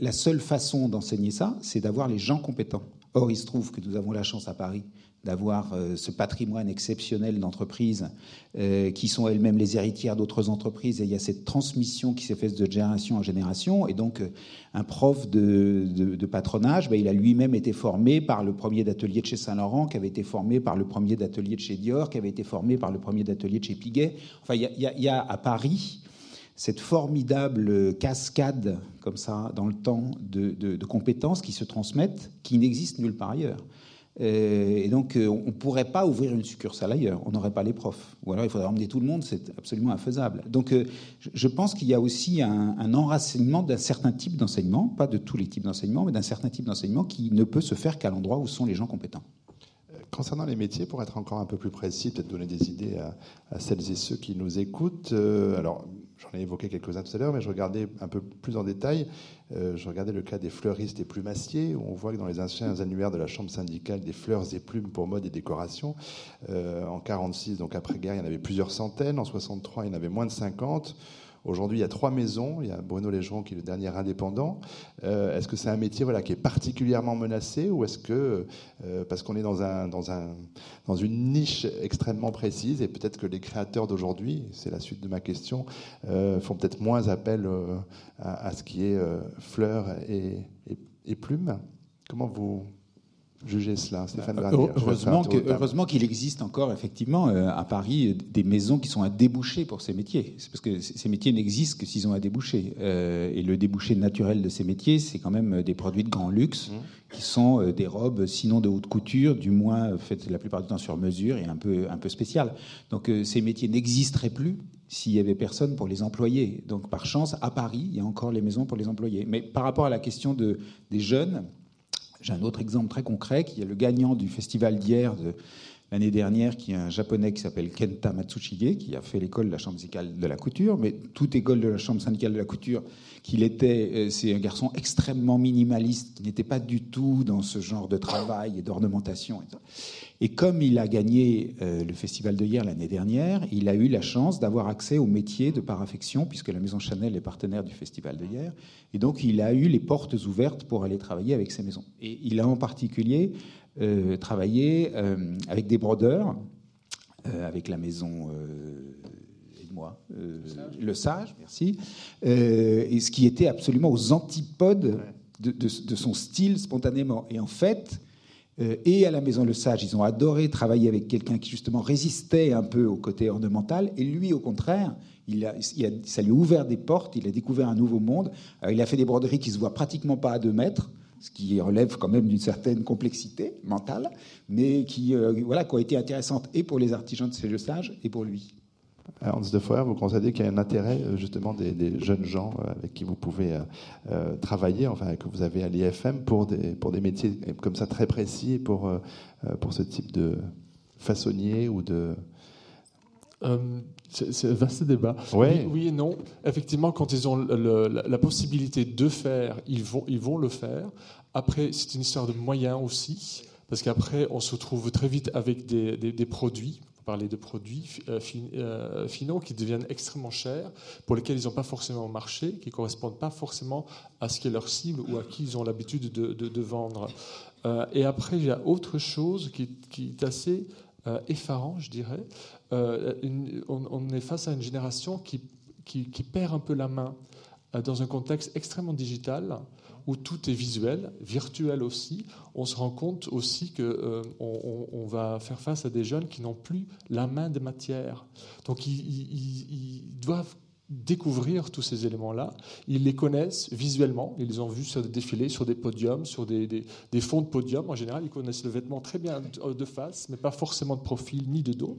la seule façon d'enseigner ça, c'est d'avoir les gens compétents. Or, il se trouve que nous avons la chance à Paris d'avoir euh, ce patrimoine exceptionnel d'entreprises euh, qui sont elles-mêmes les héritières d'autres entreprises. Et il y a cette transmission qui s'est faite de génération en génération. Et donc, euh, un prof de, patronage, ben, il a lui-même été formé par le premier d'atelier de chez Saint-Laurent, qui avait été formé par le premier d'atelier de chez Dior, qui avait été formé par le premier d'atelier de chez Piguet. Enfin, il y, a, à Paris cette formidable cascade, comme ça, dans le temps, de, de compétences qui se transmettent, qui n'existent nulle part ailleurs. Euh, et donc, euh, on ne pourrait pas ouvrir une succursale ailleurs. On n'aurait pas les profs. Ou alors, il faudrait emmener tout le monde. C'est absolument infaisable. Donc, euh, je pense qu'il y a aussi un, un enracinement d'un certain type d'enseignement, pas de tous les types d'enseignement, mais d'un certain type d'enseignement qui ne peut se faire qu'à l'endroit où sont les gens compétents. Concernant les métiers, pour être encore un peu plus précis, peut-être donner des idées à, à, celles et ceux qui nous écoutent. alors, J'en ai évoqué quelques-uns tout à l'heure, mais je regardais un peu plus en détail. Euh, je regardais le cas des fleuristes et plumassiers, on voit que dans les anciens annuaires de la Chambre syndicale des fleurs et plumes pour mode et décoration, euh, en 46, donc après-guerre, il y en avait plusieurs centaines. En 63, il y en avait moins de 50. Aujourd'hui, il y a trois maisons. Il y a Bruno Légeron qui est le dernier indépendant. Euh, est-ce que c'est un métier voilà, qui est particulièrement menacé ou est-ce que, euh, parce qu'on est dans, un, dans, un, dans une niche extrêmement précise et peut-être que les créateurs d'aujourd'hui, c'est la suite de ma question, euh, font peut-être moins appel à, ce qui est fleurs et, et plumes Comment vous, juger cela, Stéphane Heureusement, qu'il existe encore effectivement euh, à Paris des maisons qui sont à déboucher pour ces métiers. C'est parce que ces métiers n'existent que s'ils ont à déboucher. Euh, et le débouché naturel de ces métiers, c'est quand même des produits de grand luxe, mmh. qui sont euh, des robes, sinon de haute couture, du moins faites la plupart du temps sur mesure et un peu, un peu spéciales. Donc ces métiers n'existeraient plus s'il y avait personne pour les employer. Donc par chance, à Paris, il y a encore les maisons pour les employer. Mais par rapport à la question de, des jeunes, j'ai un autre exemple très concret qui est le gagnant du festival d'hier de l'année dernière, qui est un japonais qui s'appelle Kenta Matsushige, qui a fait l'école de la chambre syndicale de la couture. Mais toute école de la chambre syndicale de la couture qu'il était, euh, c'est un garçon extrêmement minimaliste, qui n'était pas du tout dans ce genre de travail et d'ornementation. Et comme il a gagné euh, le festival de hier l'année dernière, il a eu la chance d'avoir accès au métier de paraffection, puisque la maison Chanel est partenaire du festival de hier. Et donc, il a eu les portes ouvertes pour aller travailler avec ces maisons. Et il a en particulier euh, travaillé avec des brodeurs avec la maison moi, le sage, merci, et ce qui était absolument aux antipodes de, son style spontanément. Et en fait, et à la Maison Le Sage, ils ont adoré travailler avec quelqu'un qui justement résistait un peu au côté ornemental, et lui, au contraire, il a, ça lui a ouvert des portes, il a découvert un nouveau monde. il a fait des broderies qui se voient pratiquement pas à deux mètres, ce qui relève quand même d'une certaine complexité mentale, mais qui, euh, voilà, qui ont été intéressantes et pour les artisans de ces jeux sages et pour lui. Hans de Feuer, vous constatez qu'il y a un intérêt euh, justement des, jeunes gens euh, avec qui vous pouvez travailler, enfin que vous avez à l'IFM pour des, pour des métiers comme ça très précis et pour, pour ce type de façonnier ou de... C'est un vaste débat. Oui, et non. Effectivement, quand ils ont la, possibilité de faire, ils vont, ils vont le faire. Après, c'est une histoire de moyens aussi, parce qu'après, on se trouve très vite avec des, des, produits parler de produits euh, euh, finaux qui deviennent extrêmement chers, pour lesquels ils n'ont pas forcément marché, qui ne correspondent pas forcément à ce qui est leur cible ou à qui ils ont l'habitude de, vendre. Euh, et après, il y a autre chose qui, est assez effarant, je dirais. On, est face à une génération qui, perd un peu la main dans un contexte extrêmement digital où tout est visuel, virtuel aussi. On se rend compte aussi qu'on euh, on, va faire face à des jeunes qui n'ont plus la main de matière. Donc ils doivent découvrir tous ces éléments-là. Ils les connaissent visuellement, ils les ont vus sur des défilés, sur des podiums, sur des, des, fonds de podium. En général, ils connaissent le vêtement très bien de face, mais pas forcément de profil ni de dos.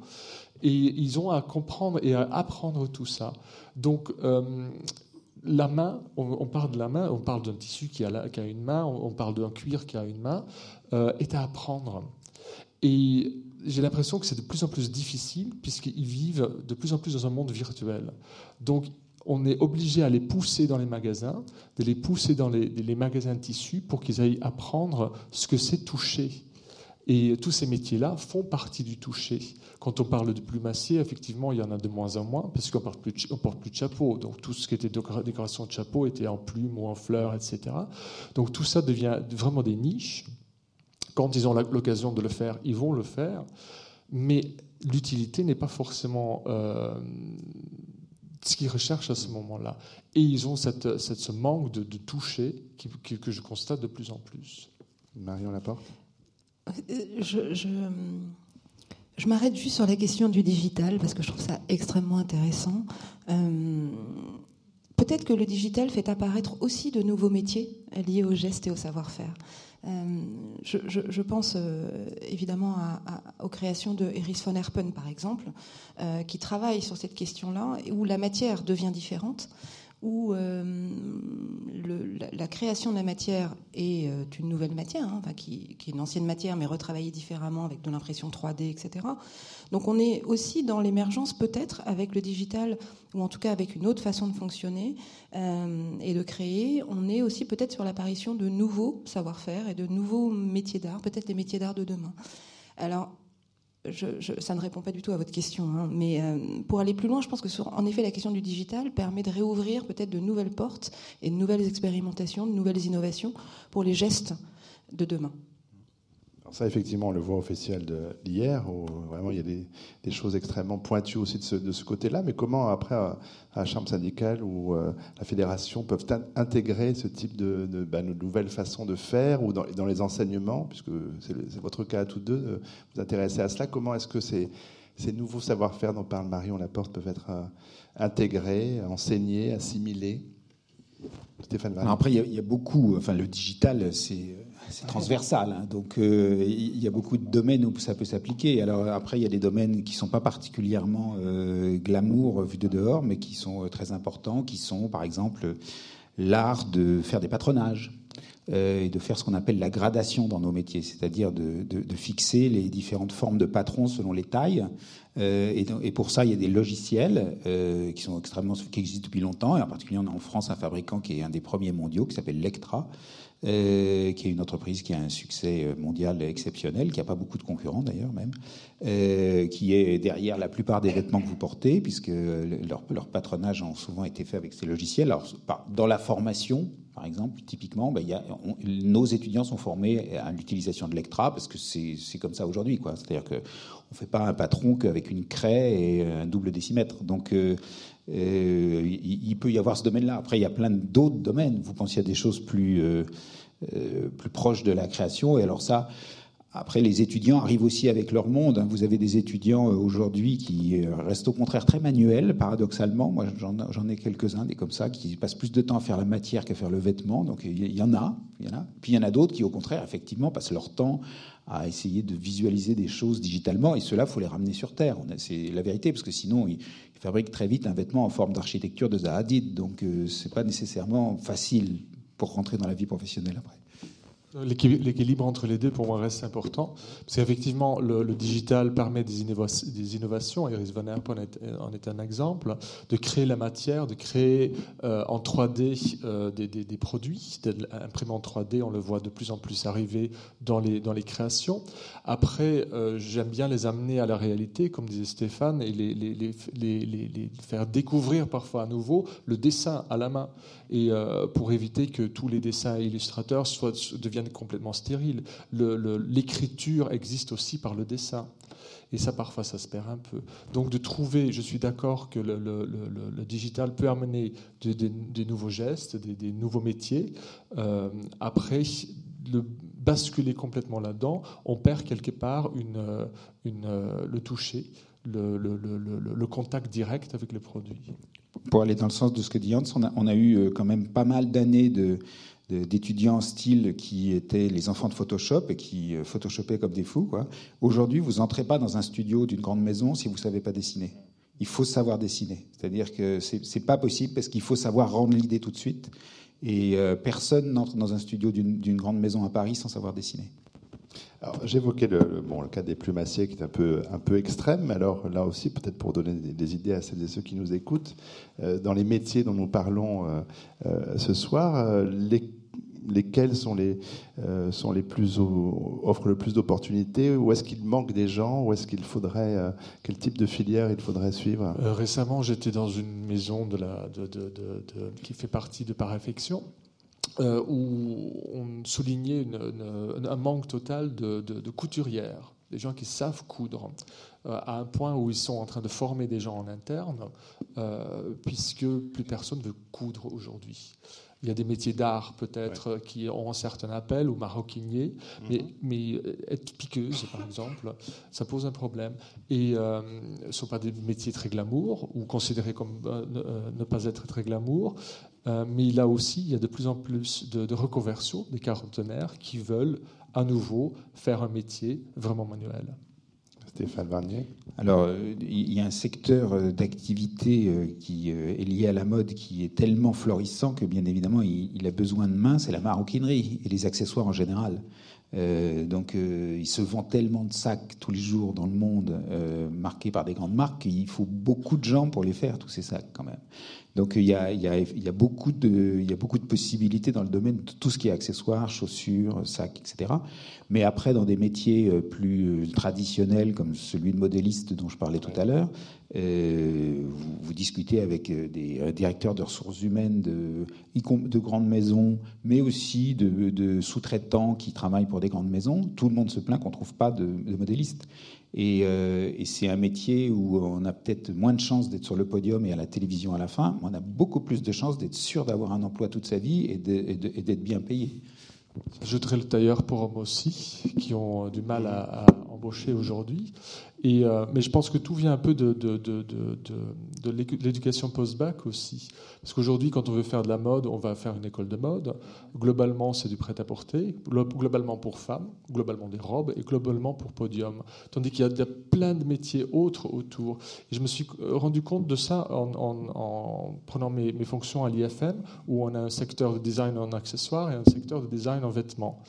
Et ils ont à comprendre et à apprendre tout ça. Donc, euh, la main, on, parle de la main, on parle d'un tissu qui a, une main, on, parle d'un cuir qui a une main, euh, est à apprendre. Et j'ai l'impression que c'est de plus en plus difficile puisqu'ils vivent de plus en plus dans un monde virtuel. Donc, on est obligé à les pousser dans les magasins, de les pousser dans les, les magasins de tissus pour qu'ils aillent apprendre ce que c'est toucher. Et tous ces métiers-là font partie du toucher. Quand on parle de plumassier, effectivement, il y en a de moins en moins, parce qu'on ne porte, plus de chapeau. Donc tout ce qui était décoration de chapeau était en plumes ou en fleurs, etc. Donc tout ça devient vraiment des niches. Quand ils ont l'occasion de le faire, ils vont le faire. Mais l'utilité n'est pas forcément euh, ce qu'ils recherchent à ce moment-là. Et ils ont cette, ce manque de, toucher que je constate de plus en plus. Marion Laporte? Je, m'arrête juste sur la question du digital parce que je trouve ça extrêmement intéressant. Euh, peut-être que le digital fait apparaître aussi de nouveaux métiers liés au geste et au savoir-faire. Euh, je, pense euh, évidemment aux créations de Iris von Herpen, par exemple, qui travaille sur cette question-là, où la matière devient différente, où la, création de la matière est une nouvelle matière, hein, qui, qui, est une ancienne matière, mais retravaillée différemment avec de l'impression 3D, etc. Donc on est aussi dans l'émergence peut-être avec le digital, ou en tout cas avec une autre façon de fonctionner euh, et de créer. On est aussi peut-être sur l'apparition de nouveaux savoir-faire et de nouveaux métiers d'art, peut-être les métiers d'art de demain. Alors ça ne répond pas du tout à votre question, hein, mais euh, pour aller plus loin, je pense que en effet la question du digital permet de réouvrir peut-être de nouvelles portes et de nouvelles expérimentations, de nouvelles innovations pour les gestes de demain ça, effectivement, on le voit au festival d'hier, où vraiment il y a des, choses extrêmement pointues aussi de ce, côté-là. Mais comment, après, à, la Chambre syndicale ou euh, la Fédération peuvent intégrer ce type de, bah, de, nouvelles façons de faire ou dans, les enseignements, puisque c'est votre cas à tous deux, de vous intéresser à cela Comment est-ce que ces, nouveaux savoir-faire dont parle Marion Laporte peuvent être euh, intégrés, enseignés, assimilés? Stéphane Après, il y, a beaucoup. Enfin, le digital, c'est c'est transversal. Hein. donc euh, il y a beaucoup de domaines où ça peut s'appliquer. Alors après, il y a des domaines qui sont pas particulièrement euh, glamour vu de dehors, mais qui sont euh, très importants, qui sont par exemple l'art de faire des patronages. et de faire ce qu'on appelle la gradation dans nos métiers, c'est-à-dire de, fixer les différentes formes de patrons selon les tailles. et, pour ça, il y a des logiciels qui sont extrêmement qui existent depuis longtemps, et en particulier on a en France un fabricant qui est un des premiers mondiaux, qui s'appelle Lectra, euh, qui est une entreprise qui a un succès euh, mondial exceptionnel, qui n'a pas beaucoup de concurrents d'ailleurs même, euh, qui est derrière la plupart des vêtements que vous portez, puisque leur, leur patronage a souvent été fait avec ces logiciels. Alors, dans la formation, par exemple, typiquement, ben, nos étudiants sont formés à l'utilisation de l'ECTRA parce que c'est comme ça aujourd'hui. C'est-à-dire qu'on ne fait pas un patron qu'avec une craie et un double décimètre. Donc, euh, euh, il, peut y avoir ce domaine-là. Après, il y a plein d'autres domaines. Vous pensiez à des choses plus, plus proches de la création. Et alors ça, après, les étudiants arrivent aussi avec leur monde. Vous avez des étudiants euh, aujourd'hui qui euh, restent au contraire très manuels, paradoxalement. Moi, j'en ai quelques-uns, des comme ça, qui passent plus de temps à faire la matière qu'à faire le vêtement. Donc, il y en a. Y en a. Puis, il y en a d'autres qui, au contraire, effectivement, passent leur temps à essayer de visualiser des choses digitalement. Et cela, faut les ramener sur Terre. C'est la vérité, parce que sinon, fabriquent très vite un vêtement en forme d'architecture de Zahadid. Donc, euh, ce n'est pas nécessairement facile pour rentrer dans la vie professionnelle après. L'équilibre entre les deux, pour moi, reste important. Parce qu'effectivement, le, digital permet des, des innovations, Iris Van Herp en est, un exemple, de créer la matière, de créer euh, en 3D euh, des, des, produits. Imprimés en 3D, on le voit de plus en plus arriver dans les, dans les créations. Après, euh, j'aime bien les amener à la réalité, comme disait Stéphane, et les, les, les, les, faire découvrir parfois à nouveau le dessin à la main. Et pour éviter que tous les dessins illustrateurs soient, deviennent complètement stérile. L'écriture existe aussi par le dessin. Et ça, parfois, ça se perd un peu. Donc, de trouver, je suis d'accord que le, digital peut amener des nouveaux gestes, des, nouveaux métiers. Euh, après, le basculer complètement là-dedans, on perd quelque part le toucher, le, contact direct avec le produit. Pour aller dans le sens de ce que dit Hans, on a, on a eu euh, quand même pas mal d'années de, d'étudiants style qui étaient les enfants de Photoshop et qui euh, photoshopaient comme des fous. Aujourd'hui, vous n'entrez pas dans un studio d'une grande maison si vous ne savez pas dessiner. Il faut savoir dessiner. C'est-à-dire que ce n'est pas possible parce qu'il faut savoir rendre l'idée tout de suite. Et euh, personne n'entre dans un studio d'une grande maison à Paris sans savoir dessiner. J'évoquais le, bon, le cas des plumassiers qui est un peu, un peu extrême, alors là aussi, peut-être pour donner des, idées à celles et ceux qui nous écoutent, euh, dans les métiers dont nous parlons ce soir, les lesquels sont les, euh, sont les plus offrent le plus d'opportunités Où est-ce qu'il manque des gens Où est-ce qu'il faudrait euh, quel type de filière il faudrait suivre? Euh, Récemment, j'étais dans une maison qui fait partie de Paraffection. où on soulignait un manque total de, couturières, des gens qui savent coudre, à un point où ils sont en train de former des gens en interne, puisque plus personne veut coudre aujourd'hui. Il y a des métiers d'art peut-être qui ont un certain appel, ou maroquinier, mais, mhm. mais, euh, être piqueuse, par exemple, ça pose un problème. Et euh, ce ne sont pas des métiers très glamour, ou considérés comme euh, ne pas être très glamour, mais là aussi, il y a de plus en plus de, de reconversions des quarantenaires qui veulent à nouveau faire un métier vraiment manuel. Stéphane Alors, euh, il y a un secteur euh, d'activité euh, qui est lié à la mode qui est tellement florissant que, bien évidemment, il a besoin de mains, c'est la maroquinerie et les accessoires en général. Donc, il se vend tellement de sacs tous les jours dans le monde, marqués par des grandes marques, qu'il faut beaucoup de gens pour les faire, tous ces sacs, quand même. Donc il y, a, il, y a, il y, a, beaucoup de, il y a beaucoup de possibilités dans le domaine de tout ce qui est accessoires, chaussures, sacs, etc. Mais après, dans des métiers euh, plus euh, traditionnels comme celui de modéliste dont je parlais tout à l'heure, euh, vous, vous, discutez avec des directeurs de ressources humaines de, de grandes maisons, mais aussi de, sous-traitants qui travaillent pour des grandes maisons. Tout le monde se plaint qu'on ne trouve pas de, de modélistes. Euh, et, c'est un métier où on a peut-être moins de chances d'être sur le podium et à la télévision à la fin, mais on a beaucoup plus de chances d'être sûr d'avoir un emploi toute sa vie et d'être bien payé. J'ajouterais le tailleur pour hommes aussi, qui ont du mal à embaucher aujourd'hui. Euh, mais je pense que tout vient un peu de, l'éducation post-bac aussi. Parce qu'aujourd'hui, quand on veut faire de la mode, on va faire une école de mode. Globalement, c'est du prêt-à-porter. Globalement pour femmes, globalement des robes, et globalement pour podium. Tandis qu'il y a plein de métiers autres autour. Et je me suis rendu compte de ça en, en, prenant mes, fonctions à l'IFM, où on a un secteur de design en accessoires et un secteur de design en vêtements.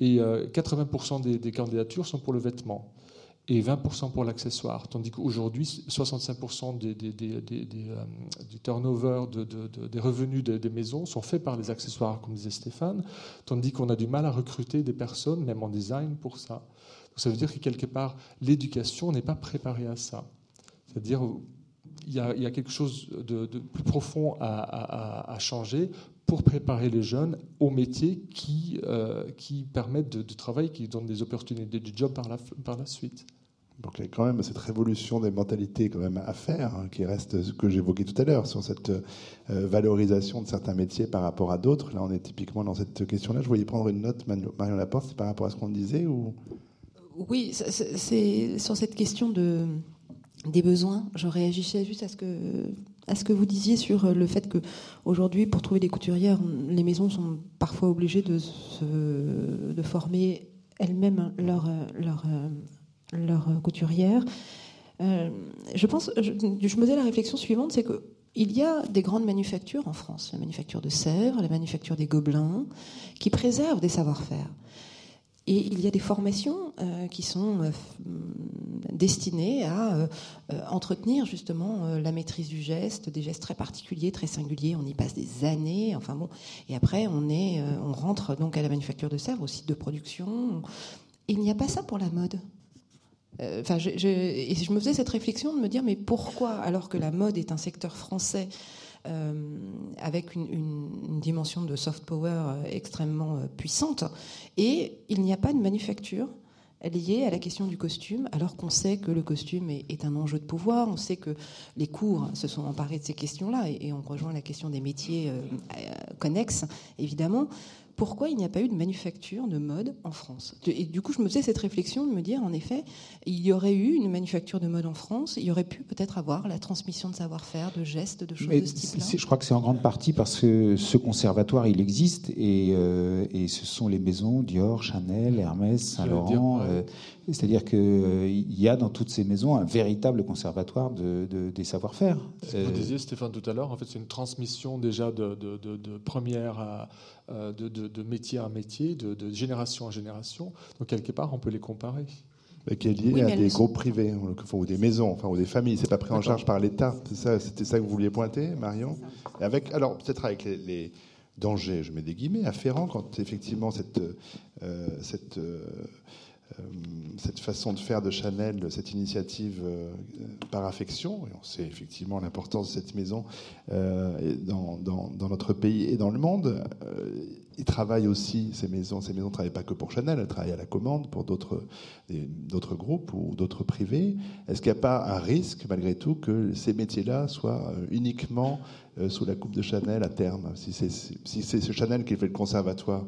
Et 80% euh, des candidatures sont pour le vêtement et 20% pour l'accessoire. Tandis qu'aujourd'hui, 65% des, euh, du turnover des revenus des, maisons sont faits par les accessoires, comme disait Stéphane, tandis qu'on a du mal à recruter des personnes, même en design, pour ça. Donc ça veut dire que quelque part, l'éducation n'est pas préparée à ça. C'est-à-dire, il y, a, quelque chose de, plus profond à, changer pour préparer les jeunes aux métiers qui, qui permettent de, de, travailler, qui donnent des opportunités de job par la suite. Donc il y a quand même cette révolution des mentalités quand même à faire, hein, qui reste ce que j'évoquais tout à l'heure sur cette euh, valorisation de certains métiers par rapport à d'autres. Là, on est typiquement dans cette question-là. Je voyais prendre une note, Marion Laporte, c'est par rapport à ce qu'on disait ou? Oui, c'est sur cette question de, des besoins. Je réagissais juste à ce que à ce que vous disiez sur le fait que aujourd'hui, pour trouver des couturières, les maisons sont parfois obligées de, de former elles-mêmes leur, leur leur couturière. Euh, je pense, je, me faisais la réflexion suivante, c'est qu'il y a des grandes manufactures en France, la manufacture de Sèvres, la manufacture des Gobelins, qui préservent des savoir-faire. Et il y a des formations euh, qui sont euh, destinées à euh, entretenir justement euh, la maîtrise du geste, des gestes très particuliers, très singuliers. On y passe des années. Enfin bon, et après on est, on rentre donc à la manufacture de Sèvres, au site de production. Il n'y a pas ça pour la mode. Euh, enfin, je, me faisais cette réflexion de me dire, mais pourquoi, alors que la mode est un secteur français euh, avec une, dimension de soft power euh, extrêmement puissante, et il n'y a pas de manufacture liée à la question du costume, alors qu'on sait que le costume est, un enjeu de pouvoir, on sait que les cours se sont emparés de ces questions-là, et, on rejoint la question des métiers connexes, évidemment pourquoi il n'y a pas eu de manufacture de mode en France Et du coup, je me faisais cette réflexion de me dire, en effet, il y aurait eu une manufacture de mode en France, il y aurait pu peut-être avoir la transmission de savoir-faire, de gestes, de choses Mais de ce type-là. Je crois que c'est en grande partie parce que ce conservatoire, il existe, et, euh, et ce sont les maisons Dior, Chanel, Hermès, Saint-Laurent. Euh, c'est-à-dire qu'il euh, y a dans toutes ces maisons un véritable conservatoire de, de, des savoir-faire. Ce que vous disiez, Stéphane, tout à l'heure, en fait, c'est une transmission déjà de, de première à, euh, de, de, de, métier à métier, de, de, génération à génération. Donc, quelque part, on peut les comparer. Mais qui est lié oui, à des groupes privés, ou des maisons, enfin, ou des familles. C'est pas pris en charge par l'État. C'était ça, ça, que vous vouliez pointer, Marion Et avec, Alors, peut-être avec les, les, dangers, je mets des guillemets, afférents, quand effectivement cette. Euh, cette euh, euh, cette façon de faire de Chanel, cette initiative euh, par affection, et on sait effectivement l'importance de cette maison euh, dans, notre pays et dans le monde. ils travaillent aussi, ces maisons, ces maisons ne travaillent pas que pour Chanel, elles travaillent à la commande pour d'autres groupes ou d'autres privés. Est-ce qu'il n'y a pas un risque, malgré tout, que ces métiers-là soient uniquement sous la coupe de Chanel à terme Si c'est si Chanel qui fait le conservatoire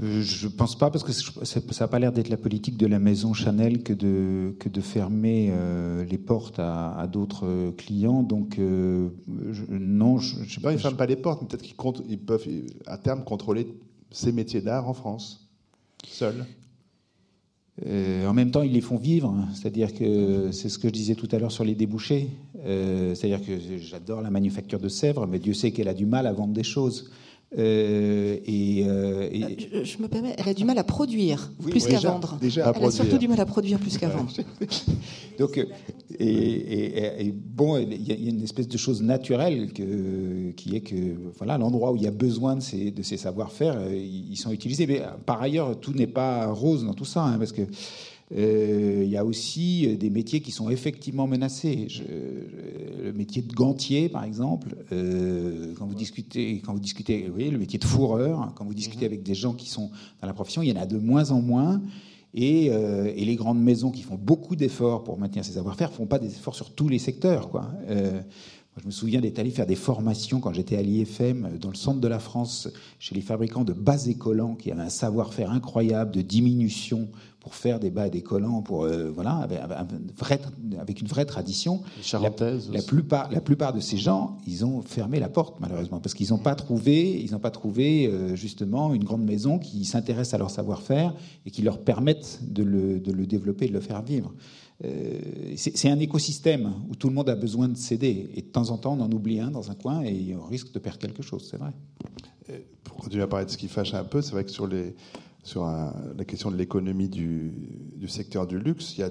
je ne pense pas, parce que ça n'a pas l'air d'être la politique de la maison Chanel que de, que de fermer euh, les portes à, à d'autres clients. Donc, euh, je, non. Je, je, non, ils ne ferment pas les portes, mais peut-être qu'ils ils peuvent à terme contrôler ces métiers d'art en France, seuls. Euh, en même temps, ils les font vivre, c'est-à-dire que c'est ce que je disais tout à l'heure sur les débouchés. Euh, c'est-à-dire que j'adore la manufacture de Sèvres, mais Dieu sait qu'elle a du mal à vendre des choses. Euh, et, euh, et... Je, je, me permets, elle a du mal à produire oui, plus qu'à vendre. Déjà elle a produire. surtout du mal à produire plus qu'à vendre. Donc, euh, et, et, bon, il y a une espèce de chose naturelle que, qui est que voilà, l'endroit où il y a besoin de ces, de ces savoir-faire, ils sont utilisés. Mais par ailleurs, tout n'est pas rose dans tout ça, hein, parce que euh, il y a aussi des métiers qui sont effectivement menacés. Je, le métier de gantier, par exemple, euh, quand vous discutez, quand vous discutez, oui, le métier de fourreur, quand vous discutez avec des gens qui sont dans la profession, il y en a de moins en moins. Et, euh, et les grandes maisons qui font beaucoup d'efforts pour maintenir ces savoir-faire font pas des efforts sur tous les secteurs, quoi. Euh, je me souviens d'être allé faire des formations quand j'étais à l'IFM dans le centre de la France chez les fabricants de bas et collants qui avaient un savoir-faire incroyable de diminution pour faire des bas et des collants, pour euh, voilà, avec, avec, une vraie tradition. La, la, plupart, la plupart de ces gens, ils ont fermé la porte malheureusement parce qu'ils n'ont pas trouvé, ils n'ont pas trouvé euh, justement une grande maison qui s'intéresse à leur savoir-faire et qui leur permette de le, de le développer, de le faire vivre. Euh, c'est un écosystème où tout le monde a besoin de s'aider. Et de temps en temps, on en oublie un dans un coin et on risque de perdre quelque chose, c'est vrai. Et pour continuer à parler de ce qui fâche un peu, c'est vrai que sur, les, sur la question de l'économie du, secteur du luxe, il y a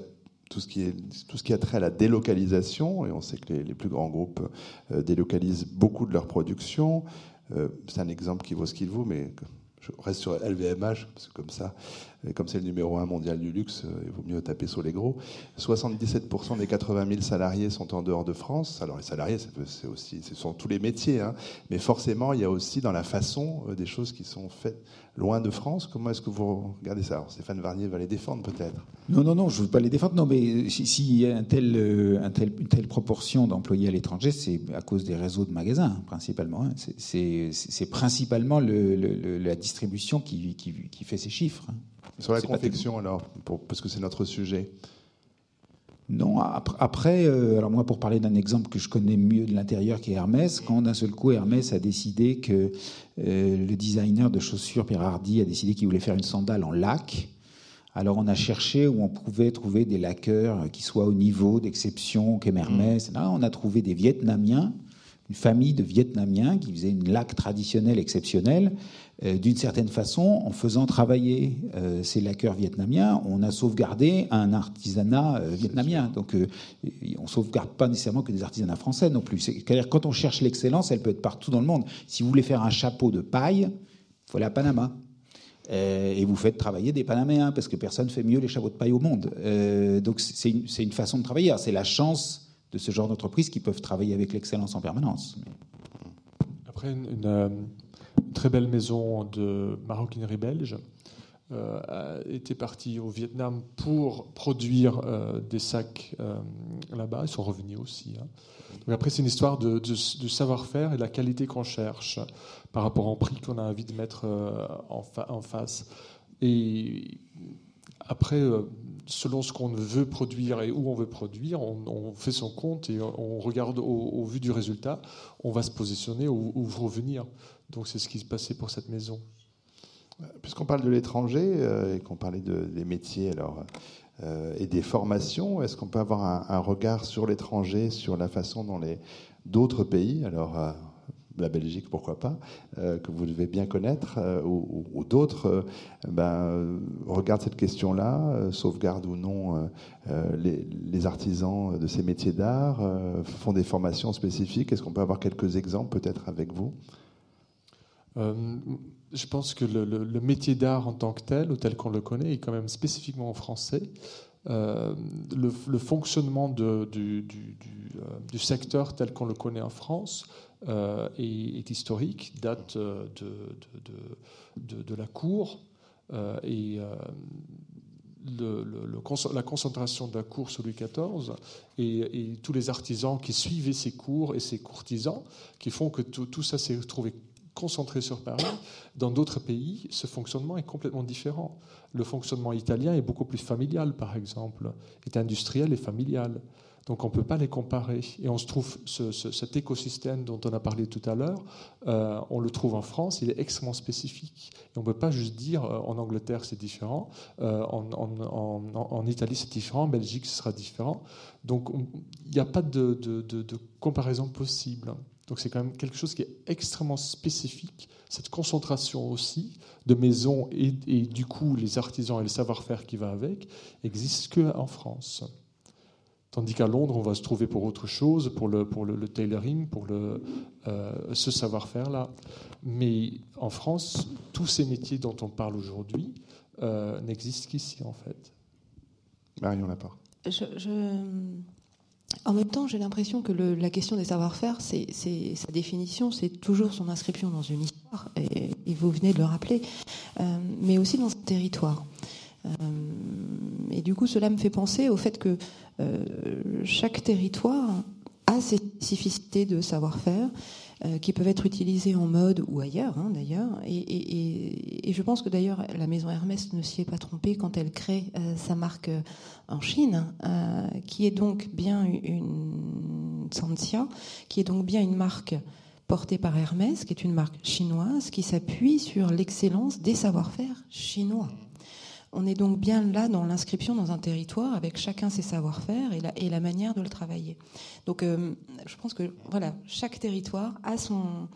tout ce, qui est, tout ce qui a trait à la délocalisation, et on sait que les, les plus grands groupes euh, délocalisent beaucoup de leur production. Euh, c'est un exemple qui vaut ce qu'il vaut, mais je reste sur LVMH, parce que comme ça, comme c'est le numéro un mondial du luxe, euh, il vaut mieux taper sur les gros. 77% des 80 000 salariés sont en dehors de France. Alors les salariés, c'est aussi, ce sont tous les métiers, hein. mais forcément, il y a aussi dans la façon euh, des choses qui sont faites loin de France. Comment est-ce que vous regardez ça? Stéphane Varnier va les défendre peut-être Non, non, non, je ne veux pas les défendre. Non, mais s'il si y a euh, une telle proportion d'employés à l'étranger, c'est à cause des réseaux de magasins, principalement. Hein. C'est principalement le, la distribution qui, fait ces chiffres. Sur la confection, alors, parce que c'est notre sujet. Non, après, euh, alors moi pour parler d'un exemple que je connais mieux de l'intérieur qui est Hermès, quand d'un seul coup Hermès a décidé que euh, le designer de chaussures Pierre Hardy a décidé qu'il voulait faire une sandale en lac, alors on a cherché où on pouvait trouver des laqueurs qui soient au niveau d'exception qu'aime Hermès. Là, on a trouvé des Vietnamiens une famille de Vietnamiens qui faisaient une laque traditionnelle exceptionnelle. Euh, d'une certaine façon, en faisant travailler euh, ces laqueurs vietnamiens, on a sauvegardé un artisanat euh, vietnamien. Donc on ne sauvegarde pas nécessairement que des artisanats français non plus. C'est-à-dire quand on cherche l'excellence, elle peut être partout dans le monde. Si vous voulez faire un chapeau de paille, il faut aller à Panama. et vous faites travailler des Panaméens, parce que personne ne fait mieux les chapeaux de paille au monde. donc c'est une, une, façon de travailler. C'est la chance de ce genre d'entreprises qui peuvent travailler avec l'excellence en permanence. Après, une, euh, très belle maison de maroquinerie belge euh, était partie au Vietnam pour produire euh, des sacs là-bas. Ils sont revenus aussi. Hein. Donc après, c'est une histoire de, savoir-faire et de la qualité qu'on cherche par rapport au prix qu'on a envie de mettre en, en, face. Et après, selon ce qu'on veut produire et où on veut produire, on, fait son compte et on regarde au, vu du résultat, on va se positionner ou, revenir. Donc c'est ce qui se passait pour cette maison. Puisqu'on parle de l'étranger euh, et qu'on parlait des métiers alors, euh, et des formations, est-ce qu'on peut avoir un, regard sur l'étranger, sur la façon dont les d'autres pays, alors euh, la Belgique, pourquoi pas, euh, que vous devez bien connaître, euh, ou, d'autres, euh, ben, regardent cette question-là, sauvegarde ou non les, artisans de ces métiers d'art, font des formations spécifiques. Est-ce qu'on peut avoir quelques exemples peut-être avec vous? Je pense que le, métier d'art en tant que tel, ou tel qu'on le connaît, est quand même spécifiquement en français. le, fonctionnement du, secteur tel qu'on le connaît en France euh, est, historique, date euh, de, de, la cour euh, et le, la concentration de la cour sous Louis XIV et, tous les artisans qui suivaient ces cours et ces courtisans qui font que tout, tout ça s'est retrouvé concentré sur Paris. Dans d'autres pays, ce fonctionnement est complètement différent. Le fonctionnement italien est beaucoup plus familial, par exemple, est industriel et familial. Donc on ne peut pas les comparer. Et on se trouve cet écosystème dont on a parlé tout à l'heure, euh, on le trouve en France, il est extrêmement spécifique. Et on ne peut pas juste dire euh, en Angleterre c'est différent, euh, en, Italie c'est différent, en Belgique ce sera différent. Donc il n'y a pas de, comparaison possible. Donc c'est quand même quelque chose qui est extrêmement spécifique. Cette concentration aussi de maisons et, et du coup les artisans et le savoir-faire qui va avec existent qu'en France. Tandis qu'à Londres, on va se trouver pour autre chose, pour le, pour le, tailoring, pour le, euh, ce savoir-faire-là. Mais en France, tous ces métiers dont on parle aujourd'hui euh, n'existent qu'ici, en fait. Marion Laport. Je, En même temps, j'ai l'impression que le, la question des savoir-faire, c'est, sa définition, c'est toujours son inscription dans une histoire, et, et vous venez de le rappeler, euh, mais aussi dans un territoire. Et du coup, cela me fait penser au fait que euh, chaque territoire a ses spécificités de savoir-faire euh, qui peuvent être utilisées en mode ou ailleurs hein, d'ailleurs. Et, je pense que d'ailleurs la maison Hermès ne s'y est pas trompée quand elle crée euh, sa marque en Chine, qui est donc bien une qui est donc bien une marque portée par Hermès, qui est une marque chinoise qui s'appuie sur l'excellence des savoir-faire chinois. On est donc bien là dans l'inscription dans un territoire avec chacun ses savoir-faire et la, manière de le travailler. Donc euh, je pense que voilà, chaque territoire a son,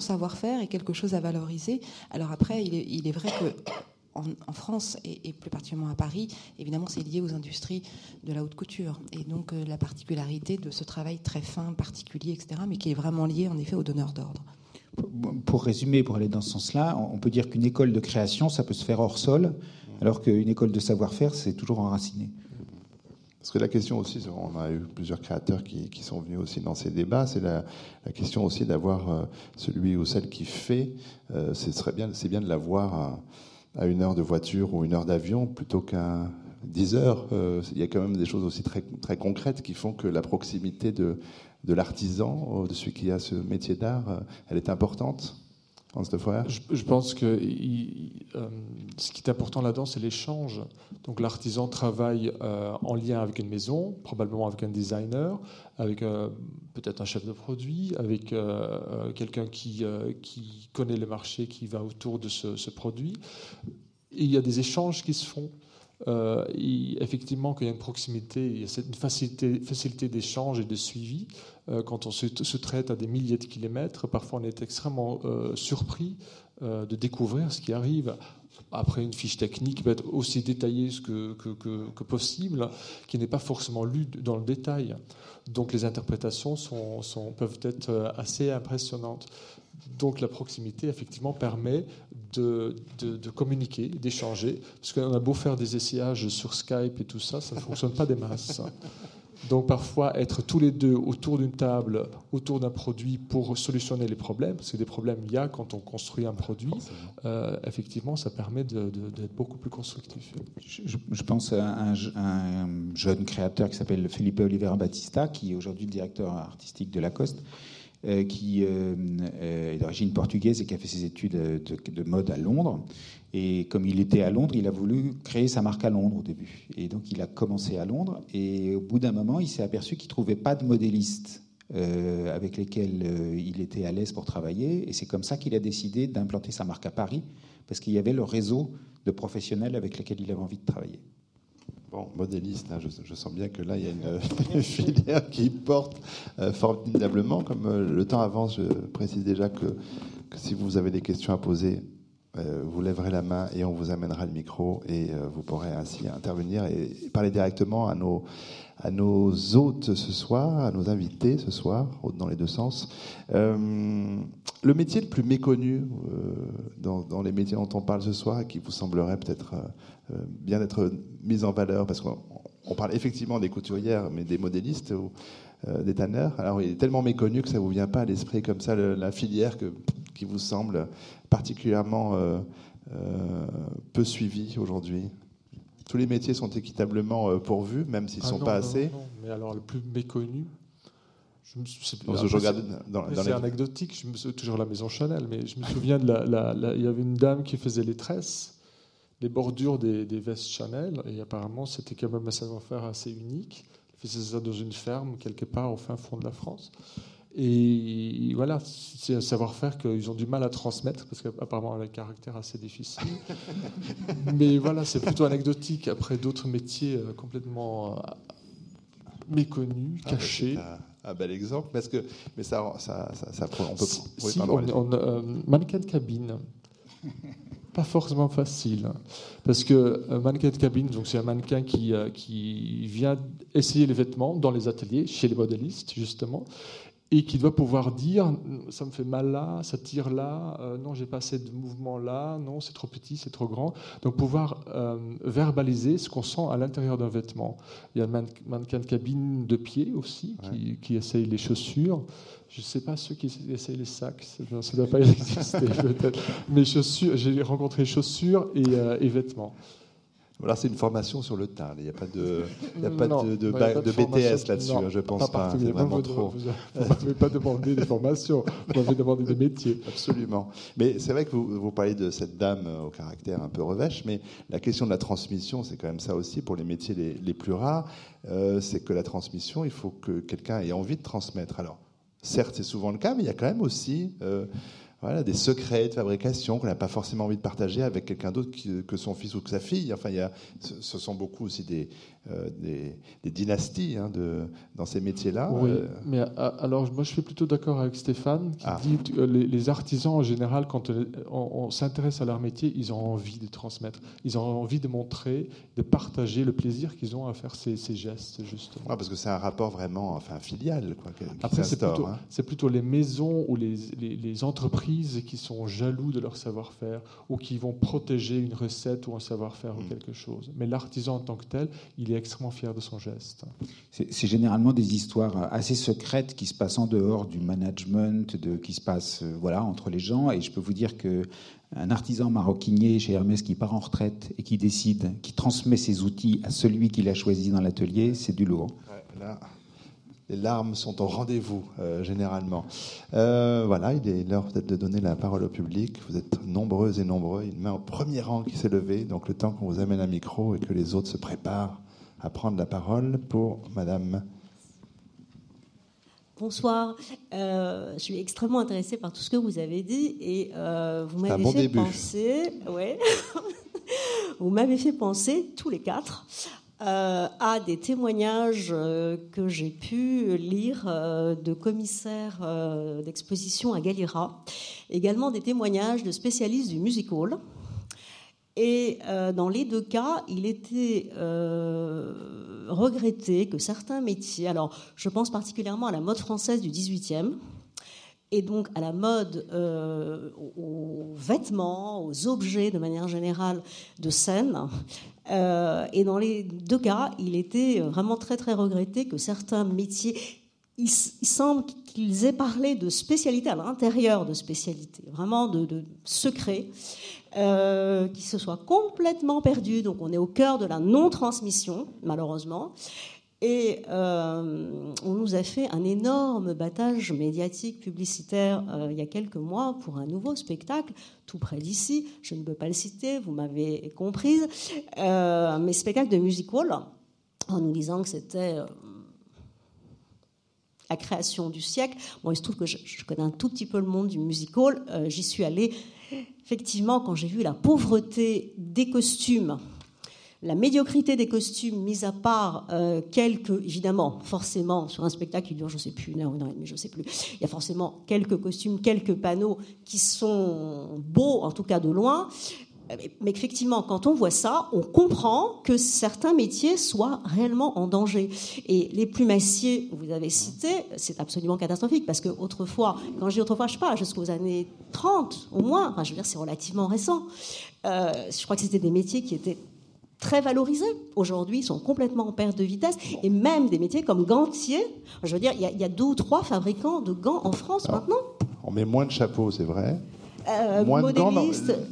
savoir-faire et quelque chose à valoriser. Alors après, il est, il est vrai que en, France et, plus particulièrement à Paris, évidemment, c'est lié aux industries de la haute couture. Et donc euh, la particularité de ce travail très fin, particulier, etc., mais qui est vraiment lié en effet aux donneurs d'ordre. Pour résumer, pour aller dans ce sens-là, on peut dire qu'une école de création, ça peut se faire hors sol, alors qu'une école de savoir-faire, c'est toujours enraciné. Parce que la question aussi, on a eu plusieurs créateurs qui, sont venus aussi dans ces débats, c'est la, question aussi d'avoir euh, celui ou celle qui fait, euh, c'est bien, bien de l'avoir à, une heure de voiture ou une heure d'avion plutôt qu'à 10 heures. Euh, il y a quand même des choses aussi très, très concrètes qui font que la proximité de, de l'artisan, de celui qui a ce métier d'art, elle est importante. Je, pense que euh, ce qui est important là-dedans, c'est l'échange. Donc l'artisan travaille euh, en lien avec une maison, probablement avec un designer, avec euh, peut-être un chef de produit, avec quelqu'un qui, qui connaît le marché, qui va autour de ce, ce produit. Et il y a des échanges qui se font. Euh, effectivement, qu'il y a une proximité, il y a une facilité, d'échange et de suivi. Euh, quand on se, traite à des milliers de kilomètres, parfois on est extrêmement euh, surpris de découvrir ce qui arrive. Après, une fiche technique peut être aussi détaillée que, possible, qui n'est pas forcément lue dans le détail. Donc les interprétations peuvent être assez impressionnantes. Donc la proximité, effectivement, permet de, de, communiquer, d'échanger. Parce qu'on a beau faire des essayages sur Skype et tout ça, ça ne fonctionne pas des masses. Donc parfois, être tous les deux autour d'une table, autour d'un produit pour solutionner les problèmes, parce que des problèmes il y a quand on construit un produit, euh, effectivement, ça permet d'être beaucoup plus constructif. Je, pense à un, un, jeune créateur qui s'appelle Felipe Oliveira Batista, qui est aujourd'hui le directeur artistique de Lacoste euh, qui euh, euh, est d'origine portugaise et qui a fait ses études de, mode à Londres. Et comme il était à Londres, il a voulu créer sa marque à Londres au début. Et donc il a commencé à Londres. Et au bout d'un moment, il s'est aperçu qu'il ne trouvait pas de modélistes avec lesquels il était à l'aise pour travailler. Et c'est comme ça qu'il a décidé d'implanter sa marque à Paris, parce qu'il y avait le réseau de professionnels avec lesquels il avait envie de travailler. Bon, modéliste, hein, je, sens bien que là, il y a une, filière qui porte euh, formidablement. Comme euh, le temps avance, je précise déjà que, si vous avez des questions à poser, euh, vous lèverez la main et on vous amènera le micro et vous pourrez ainsi intervenir et parler directement à nos, à nos hôtes ce soir, à nos invités ce soir, dans les deux sens. le métier le plus méconnu dans, dans, les métiers dont on parle ce soir et qui vous semblerait peut-être euh, bien d'être mise en valeur parce qu'on parle effectivement des couturières, mais des modélistes ou euh, des tanneurs. Alors, il est tellement méconnu que ça ne vous vient pas à l'esprit comme ça, la filière qui vous semble particulièrement euh, peu suivie aujourd'hui? Tous les métiers sont équitablement pourvus, même s'ils ne ah sont pas assez. Non, mais alors le plus méconnu, c'est anecdotique, je me, toujours la maison Chanel, mais je me souviens de la, il y avait une dame qui faisait les tresses les bordures des, vestes Chanel, et apparemment c'était quand même un savoir-faire assez unique. Il faisait ça dans une ferme quelque part au fin fond de la France. Et voilà, c'est un savoir-faire qu'ils ont du mal à transmettre parce qu'apparemment elle a un caractère assez difficile. Mais voilà, c'est plutôt anecdotique. Après d'autres métiers euh, complètement euh, méconnus, ah, cachés. un, bel exemple, parce que mais ça, ça, ça, on peut. Si, on, euh, mannequin de cabine pas forcément facile. Parce que un mannequin de cabine, donc c'est un mannequin qui, qui vient essayer les vêtements dans les ateliers, chez les modélistes, justement, et qui doit pouvoir dire ça me fait mal là, ça tire là, euh, non j'ai pas assez de mouvement là, non c'est trop petit, c'est trop grand. Donc pouvoir euh, verbaliser ce qu'on sent à l'intérieur d'un vêtement. Il y a un mannequin de cabine de pied aussi qui, qui essaye les chaussures. Je ne sais pas ceux qui essayent les sacs, ça ne doit pas exister peut-être. Mais chaussures, j'ai rencontré chaussures et, euh, et vêtements. Voilà, c'est une formation sur le tas. Il n'y a pas de, il y a pas de, de, BTS là-dessus, hein, je pense pas. C'est vraiment trop. Vous ne m'avez pas demandé des formations, vous m'avez demandé des métiers. Absolument. Mais c'est vrai que vous, vous parlez de cette dame au caractère un peu revêche, mais la question de la transmission, c'est quand même ça aussi pour les métiers les, les plus rares. Euh, c'est que la transmission, il faut que quelqu'un ait envie de transmettre. Alors, Certes, c'est souvent le cas, mais il y a quand même aussi euh, voilà, des secrets de fabrication qu'on n'a pas forcément envie de partager avec quelqu'un d'autre que son fils ou que sa fille. Enfin, il y a, ce sont beaucoup aussi des, euh, des, dynasties hein, de, dans ces métiers-là. Oui, euh. mais alors moi je suis plutôt d'accord avec Stéphane qui ah. dit que les, artisans en général, quand on, s'intéresse à leur métier, ils ont envie de transmettre, ils ont envie de montrer, de partager le plaisir qu'ils ont à faire ces, gestes justement. parce que c'est un rapport vraiment, enfin filial. Quoi, Après c'est plutôt, hein. plutôt, les maisons ou les, les, entreprises qui sont jaloux de leur savoir-faire ou qui vont protéger une recette ou un savoir-faire ou hmm. quelque chose. Mais l'artisan en tant que tel, il est extrêmement fier de son geste. C'est généralement des histoires assez secrètes qui se passent en dehors du management, de, qui se passent euh, voilà, entre les gens. Et je peux vous dire que un artisan maroquinier chez Hermès qui part en retraite et qui décide, qui transmet ses outils à celui qu'il a choisi dans l'atelier, c'est du lourd. là, les larmes sont au rendez-vous, euh, généralement. Euh, voilà, il est l'heure peut-être de donner la parole au public. Vous êtes nombreux et nombreux. Une main au premier rang qui s'est levée. Donc, le temps qu'on vous amène un micro et que les autres se préparent à prendre la parole pour Madame. Bonsoir. Euh, je suis extrêmement intéressée par tout ce que vous avez dit et vous m'avez fait penser, ouais, vous m'avez fait penser tous les quatre euh, à des témoignages que j'ai pu lire de commissaires d'exposition à Galera, également des témoignages de spécialistes du music hall et euh, dans les deux cas, il était euh, regretté que certains métiers, alors je pense particulièrement à la mode française du 18e, et donc à la mode, euh, aux vêtements, aux objets de manière générale de scène. Et dans les deux cas, il était vraiment très très regretté que certains métiers, il, semble qu'ils aient parlé de spécialité à l'intérieur de spécialité, vraiment de, de secret. Euh, qui se soit complètement perdu. Donc on est au cœur de la non-transmission, malheureusement. Et euh, on nous a fait un énorme battage médiatique, publicitaire, euh, il y a quelques mois pour un nouveau spectacle, tout près d'ici. Je ne peux pas le citer, vous m'avez comprise. mais spectacle de music hall, en nous disant que c'était la création du siècle. Bon, il se trouve que je, je, connais un tout petit peu le monde du music hall. J'y suis allée effectivement, quand j'ai vu la pauvreté des costumes, la médiocrité des costumes, mis à part euh, quelques, évidemment, forcément, sur un spectacle qui dure, je ne sais plus, une heure, une heure et demie, je ne sais plus, il y a forcément quelques costumes, quelques panneaux qui sont beaux, en tout cas de loin, mais effectivement, quand on voit ça, on comprend que certains métiers soient réellement en danger. Et les plumassiers, vous avez cité, c'est absolument catastrophique parce que autrefois, quand je dis autrefois, je sais pas, jusqu'aux années 30 au moins, enfin, je veux dire, c'est relativement récent. Euh, je crois que c'était des métiers qui étaient très valorisés. Aujourd'hui, ils sont complètement en perte de vitesse. Et même des métiers comme gantier. Je veux dire, il y, a, deux ou trois fabricants de gants en France maintenant. On met moins de chapeaux, c'est vrai. Euh, moins de gants,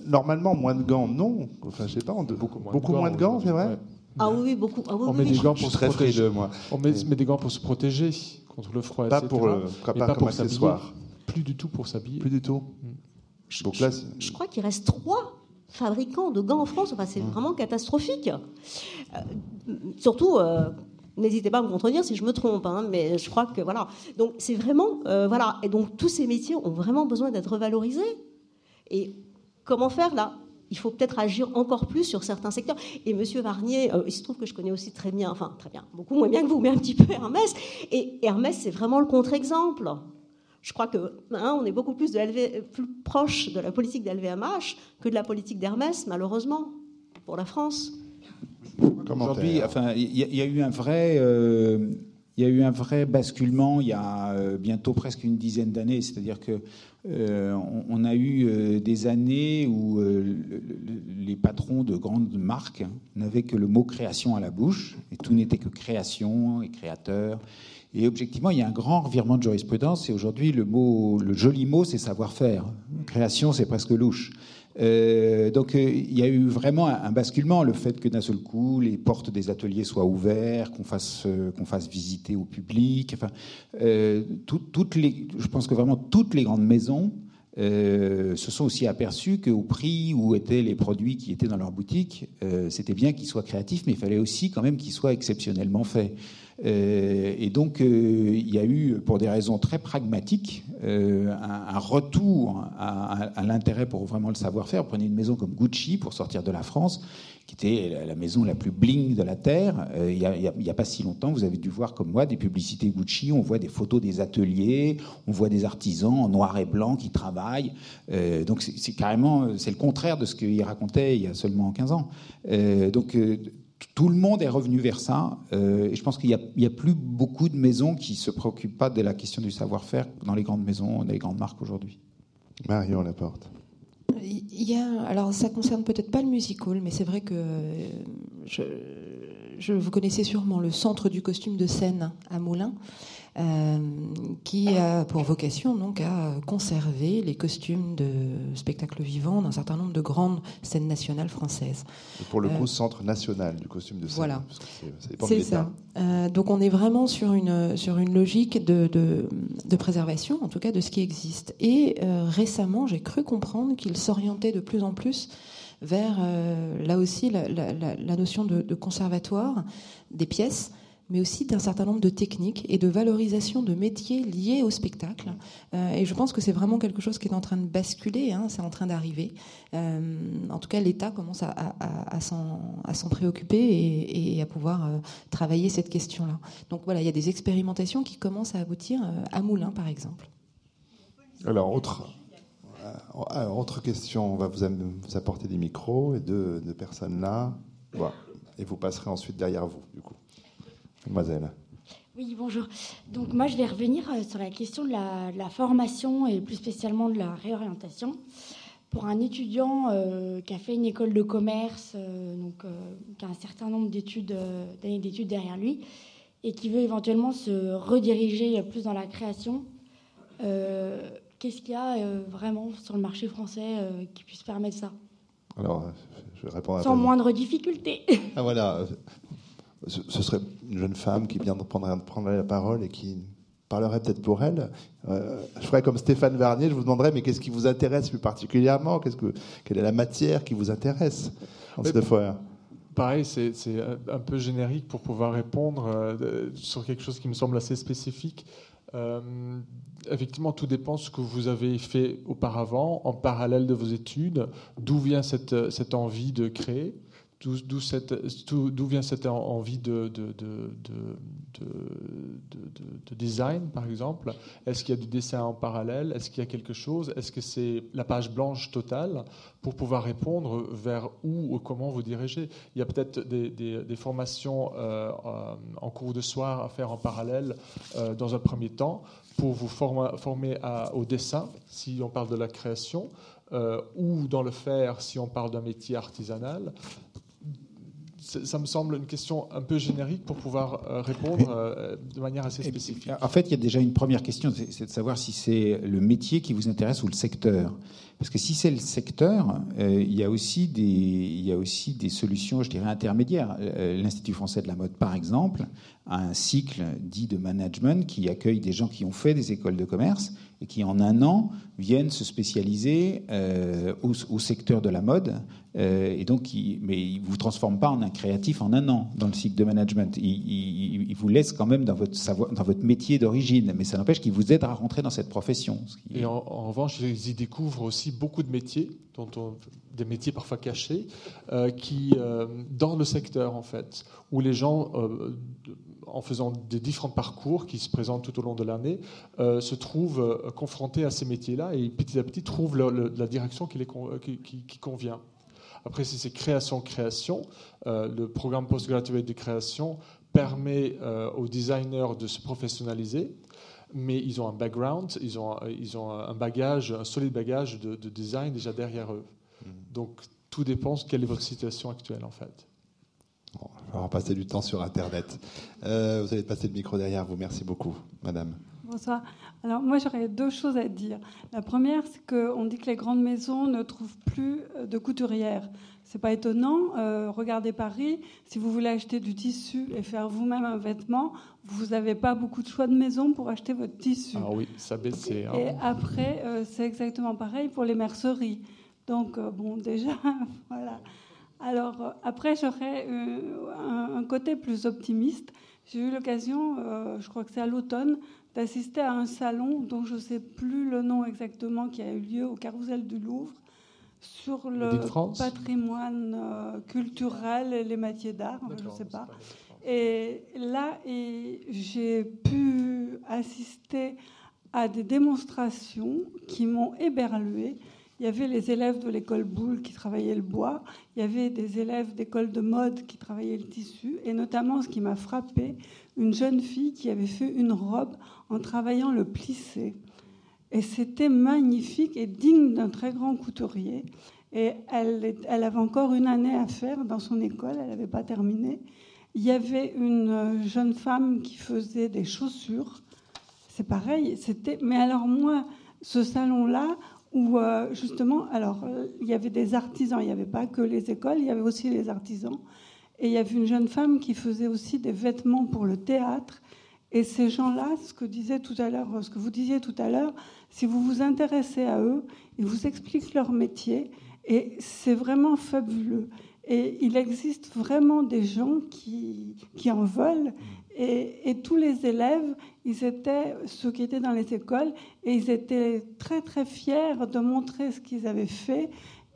normalement, moins de gants, non. Enfin, je sais pas, beaucoup moins beaucoup de gants, gants c'est vrai Ah oui, beaucoup. Ah, on met des gants pour se protéger. moi. On met, des gants pour se protéger contre le froid, pas Pour, le, pas, pas comme accessoire. Plus du tout pour s'habiller. Plus du tout. Mm. Donc là, je, crois qu'il reste trois fabricants de gants en France. Enfin, c'est mm. vraiment catastrophique. Euh, surtout. Euh, n'hésitez pas à me contredire si je me trompe, hein, mais je crois que voilà. Donc c'est vraiment voilà. Et donc tous ces métiers ont vraiment besoin d'être revalorisés. Et comment faire là? Il faut peut-être agir encore plus sur certains secteurs. Et Monsieur Varnier, euh, il se trouve que je connais aussi très bien, enfin très bien, beaucoup moins bien que vous, mais un petit peu Hermès. Et Hermès, c'est vraiment le contre-exemple. Je crois que hein, on est beaucoup plus, de plus proche de la politique d'LVMH que de la politique d'Hermès, malheureusement, pour la France. Aujourd'hui, enfin, il y, a eu un vrai. Euh, il y a eu un vrai basculement il y a euh, bientôt presque une dizaine d'années, c'est-à-dire que euh, on, a eu euh, des années où euh, les patrons de grandes marques n'avaient que le mot création à la bouche, et tout n'était que création et créateur. Et objectivement, il y a un grand revirement de jurisprudence, et aujourd'hui, le, mot, le joli mot, c'est savoir-faire. Création, c'est presque louche. Euh, donc euh, il y a eu vraiment un, basculement, le fait que d'un seul coup les portes des ateliers soient ouvertes, qu'on fasse euh, visiter au public. Enfin, toutes les, je pense que vraiment toutes les grandes maisons se sont aussi aperçus qu'au prix où étaient les produits qui étaient dans leur boutique, c'était bien qu'ils soient créatifs, mais il fallait aussi quand même qu'ils soient exceptionnellement faits. Euh, et donc, euh, il y a eu, pour des raisons très pragmatiques, euh, un, retour à, l'intérêt pour vraiment le savoir-faire. Prenez une maison comme Gucci pour sortir de la France, qui était la maison la plus bling de la Terre. il n'y a, pas si longtemps, vous avez dû voir comme moi des publicités Gucci. On voit des photos des ateliers, on voit des artisans en noir et blanc qui travaillent. donc, c'est carrément, c'est le contraire de ce qu'il racontait il y a seulement 15 ans. donc, tout le monde est revenu vers ça. Euh, et je pense qu'il n'y a, plus beaucoup de maisons qui se préoccupent pas de la question du savoir-faire dans les grandes maisons, dans les grandes marques aujourd'hui. Marion Laporte. Il y a, alors ça concerne peut-être pas le musical, mais c'est vrai que je, je, vous connaissez sûrement le centre du costume de scène à Moulins. Euh, qui a pour vocation donc à conserver les costumes de spectacle vivant d'un certain nombre de grandes scènes nationales françaises. pour le coup, euh, centre national du costume de scène. Voilà, c'est ça. Euh, donc on est vraiment sur une sur une logique de, de, préservation, en tout cas de ce qui existe. Et récemment, j'ai cru comprendre qu'il s'orientait de plus en plus vers là aussi la, la notion de, de, conservatoire des pièces mais aussi d'un certain nombre de techniques et de valorisation de métiers liés au spectacle. Euh, et je pense que c'est vraiment quelque chose qui est en train de basculer, hein, c'est en train d'arriver. Euh, en tout cas, l'État commence à, s'en préoccuper et, à pouvoir euh, travailler cette question-là. Donc voilà, il y a des expérimentations qui commencent à aboutir à Moulins, par exemple. Alors, autre, question, on va vous, vous apporter des micros et deux, personnes là. Voilà. Et vous passerez ensuite derrière vous, du coup. Mademoiselle. Oui, bonjour. Donc moi, je vais revenir euh, sur la question de la, formation et plus spécialement de la réorientation. Pour un étudiant euh, qui a fait une école de commerce, euh, donc, qui a un certain nombre d'études, d'années d'études derrière lui, et qui veut éventuellement se rediriger plus dans la création, qu'est-ce qu'il y a vraiment sur le marché français qui puisse permettre ça? Alors, je vais répondre à Sans moindre difficulté. Ah voilà, ce, serait une jeune femme qui vient de prendre, la parole et qui parlerait peut-être pour elle. Euh, je ferais comme Stéphane Vernier, je vous demanderais, mais qu'est-ce qui vous intéresse plus particulièrement? Qu'est-ce que, Quelle est la matière qui vous intéresse en cette fois Pareil, c'est un peu générique pour pouvoir répondre euh, sur quelque chose qui me semble assez spécifique. Euh, effectivement, tout dépend de ce que vous avez fait auparavant, en parallèle de vos études, d'où vient cette, cette envie de créer? D'où vient cette envie de, de, de, design, par exemple? Est-ce qu'il y a du dessin en parallèle? Est-ce qu'il y a quelque chose? Est-ce que c'est la page blanche totale pour pouvoir répondre vers où ou comment vous dirigez Il y a peut-être des, formations euh, en cours de soir à faire en parallèle euh, dans un premier temps pour vous former, au dessin, si on parle de la création. Euh, ou dans le faire si on parle d'un métier artisanal ça me semble une question un peu générique pour pouvoir euh, répondre euh, de manière assez spécifique. En fait, il y a déjà une première question, c'est de savoir si c'est le métier qui vous intéresse ou le secteur. Parce que si c'est le secteur, euh, il, y a aussi des, solutions, je dirais, intermédiaires. L'Institut français de la mode, par exemple, a un cycle dit de management qui accueille des gens qui ont fait des écoles de commerce et qui, en un an, viennent se spécialiser au, secteur de la mode euh, et donc, mais il ne vous transforme pas en un créatif en un an dans le cycle de management. Il, vous laisse quand même dans votre, métier d'origine, mais ça n'empêche qu'il vous aide à rentrer dans cette profession. Et en, revanche, ils y découvrent aussi beaucoup de métiers, des métiers parfois cachés, euh, qui, euh, dans le secteur, en fait, où les gens en faisant des différents parcours qui se présentent tout au long de l'année, se trouvent confrontés à ces métiers-là et petit à petit trouvent la direction qui, les, qui convient. Après, c'est création-création, euh, le programme postgraduate de création permet euh, aux designers de se professionnaliser, mais ils ont un background, ils ont, ils ont un bagage, un solide bagage de, design déjà derrière eux. Mm. Donc, tout dépend de quelle est votre situation actuelle, en fait. on va passer du temps sur Internet. Euh, vous allez passer le micro derrière vous. Merci beaucoup, madame. Bonsoir. Alors moi j'aurais deux choses à dire. La première, c'est qu'on dit que les grandes maisons ne trouvent plus de couturières. C'est pas étonnant. Euh, regardez Paris. Si vous voulez acheter du tissu et faire vous-même un vêtement, vous n'avez pas beaucoup de choix de maison pour acheter votre tissu. Ah oui, ça baisse. Hein. Et après, euh, c'est exactement pareil pour les merceries. Donc euh, bon, déjà, voilà. Alors après, j'aurais un, côté plus optimiste. J'ai eu l'occasion, je crois que c'est à l'automne, d'assister à un salon dont je ne sais plus le nom exactement qui a eu lieu au Carrousel du Louvre sur le patrimoine euh, culturel et les métiers d'art, je ne sais pas. Et là, j'ai pu assister à des démonstrations qui m'ont éberluée. Il y avait les élèves de l'école Boulle qui travaillaient le bois, il y avait des élèves d'école de mode qui travaillaient le tissu, et notamment ce qui m'a frappé, une jeune fille qui avait fait une robe en travaillant le plissé. Et c'était magnifique et digne d'un très grand couturier. Et elle, avait encore une année à faire dans son école, elle n'avait pas terminé. Il y avait une jeune femme qui faisait des chaussures. C'est pareil, c'était. Mais alors moi, ce salon-là, où euh, justement, alors il y avait des artisans, il n'y avait pas que les écoles, il y avait aussi les artisans. Et il y avait une jeune femme qui faisait aussi des vêtements pour le théâtre. Et ces gens-là, ce que vous disiez tout à l'heure, si vous vous intéressez à eux, ils vous expliquent leur métier et c'est vraiment fabuleux. Et il existe vraiment des gens qui, qui en veulent. Et, et, tous les élèves, ils étaient, ceux qui étaient dans les écoles, et ils étaient très très fiers de montrer ce qu'ils avaient fait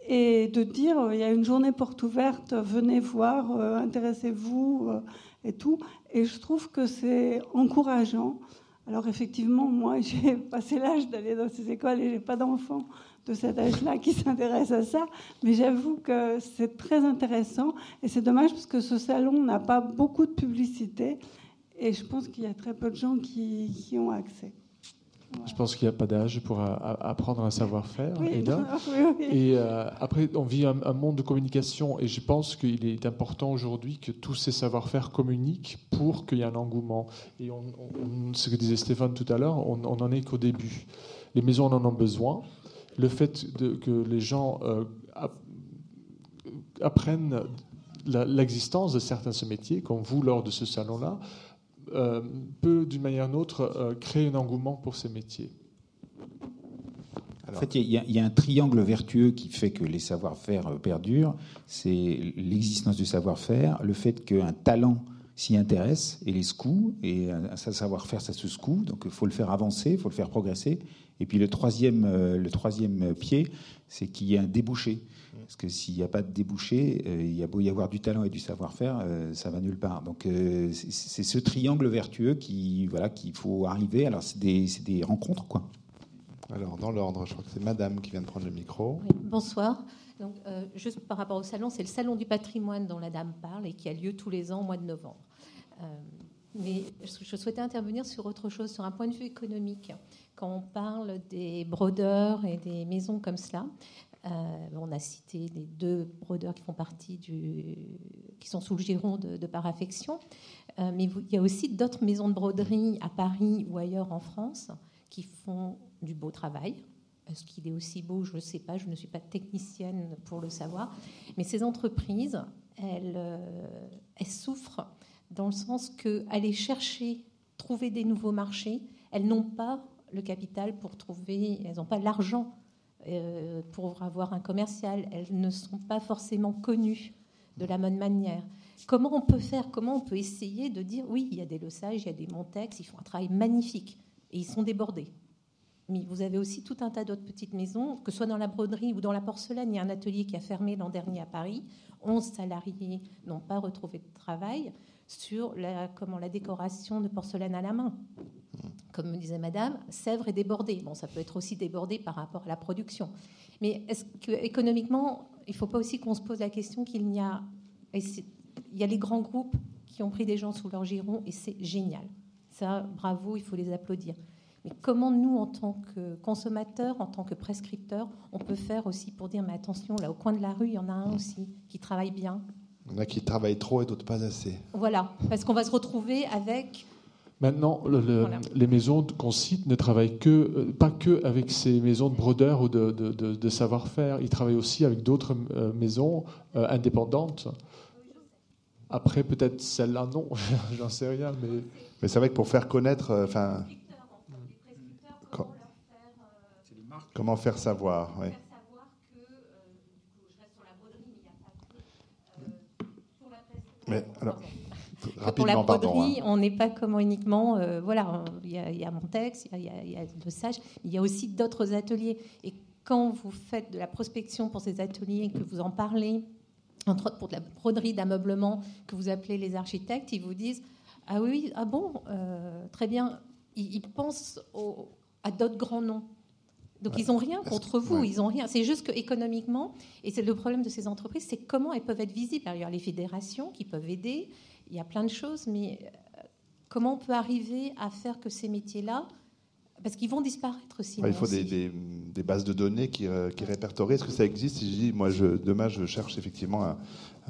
et de dire il y a une journée porte ouverte, venez voir, euh, intéressez-vous euh, et tout. Et je trouve que c'est encourageant. Alors effectivement, moi, j'ai passé l'âge d'aller dans ces écoles et j'ai pas d'enfants de cet âge-là qui s'intéressent à ça, mais j'avoue que c'est très intéressant et c'est dommage parce que ce salon n'a pas beaucoup de publicité et je pense qu'il y a très peu de gens qui, qui ont accès. Je pense qu'il n'y a pas d'âge pour apprendre un savoir-faire. Et euh, après, on vit un, monde de communication et je pense qu'il est important aujourd'hui que tous ces savoir-faire communiquent pour qu'il y ait un engouement. Et on, ce que disait Stéphane tout à l'heure, on n'en est qu'au début. Les maisons en ont besoin. Le fait de, que les gens euh, apprennent l'existence de certains de ces métiers, comme vous lors de ce salon-là, peut, d'une manière ou d'une autre, euh, créer un engouement pour ces métiers. En fait, il y, a un triangle vertueux qui fait que les savoir-faire euh, perdurent. C'est l'existence du savoir-faire, le fait qu'un talent s'y intéresse et les secoue, et un savoir-faire, ça se secoue, donc il faut le faire avancer, il faut le faire progresser. Et puis le troisième, le troisième pied, c'est qu'il y ait un débouché. Parce que s'il n'y a pas de débouché, euh, il y a beau y avoir du talent et du savoir-faire, euh, ça va nulle part. Donc euh, c'est ce triangle vertueux qui voilà qu'il faut arriver. Alors c'est des, des, rencontres quoi. Alors dans l'ordre, je crois que c'est Madame qui vient de prendre le micro. bonsoir. Donc, juste par rapport au salon, c'est le salon du patrimoine dont la dame parle et qui a lieu tous les ans au mois de novembre. mais je souhaitais intervenir sur autre chose, sur un point de vue économique. Quand on parle des brodeurs et des maisons comme cela, euh, on a cité les deux brodeurs qui font partie qui sont sous le giron de, Paraffection, euh, mais il y a aussi d'autres maisons de broderie à Paris ou ailleurs en France qui font du beau travail. Est-ce qu'il est aussi beau Je ne sais pas, je ne suis pas technicienne pour le savoir. Mais ces entreprises, elles, euh, elles souffrent dans le sens qu'aller chercher, trouver des nouveaux marchés, elles n'ont pas le capital pour trouver, elles n'ont pas l'argent euh, pour avoir un commercial. Elles ne sont pas forcément connues de la bonne manière. Comment on peut faire Comment on peut essayer de dire oui, il y a des Losages, il y a des Montex, ils font un travail magnifique et ils sont débordés. Mais vous avez aussi tout un tas d'autres petites maisons, que ce soit dans la broderie ou dans la porcelaine. Il y a un atelier qui a fermé l'an dernier à Paris. 11 salariés n'ont pas retrouvé de travail sur la, comment, la décoration de porcelaine à la main comme me disait Madame, Sèvres est débordé. Bon, ça peut être aussi débordé par rapport à la production. Mais est-ce que économiquement, il ne faut pas aussi qu'on se pose la question qu'il y a, il y a les grands groupes qui ont pris des gens sous leur giron et c'est génial. Ça, bravo, il faut les applaudir. Mais comment nous, en tant que consommateurs, en tant que prescripteurs, on peut faire aussi pour dire, mais attention, là au coin de la rue, il y en a un aussi qui travaille bien. Il y en a qui travaillent trop et d'autres pas assez. Voilà, parce qu'on va se retrouver avec Maintenant, les maisons qu'on cite ne travaillent que, euh, pas que avec ces maisons de brodeurs ou de, savoir-faire. Ils travaillent aussi avec d'autres euh, maisons euh, indépendantes. Après, peut-être celle-là, non, j'en sais rien. Mais, mais c'est vrai que pour faire connaître. Enfin, comment faire savoir oui. Mais alors. Pour la broderie, hein. on n'est pas comme uniquement, euh, voilà, il y, a mon texte, il y, a le sage, il y a aussi d'autres ateliers. Et quand vous faites de la prospection pour ces ateliers, que vous en parlez, entre autres pour de la broderie d'ameublement, que vous appelez les architectes, ils vous disent Ah oui, ah bon, euh, très bien. Ils, pensent à d'autres grands noms. Donc ils n'ont rien contre vous, ils ont rien. C'est juste que économiquement, et c'est le problème de ces entreprises, c'est comment elles peuvent être visibles. il y a les fédérations qui peuvent aider, il y a plein de choses, mais euh, comment on peut arriver à faire que ces métiers-là, parce qu'ils vont disparaître aussi. il faut des, bases de données qui, euh, qui répertorient. Est-ce que ça existe Si je dis, moi, je, demain, je cherche effectivement un,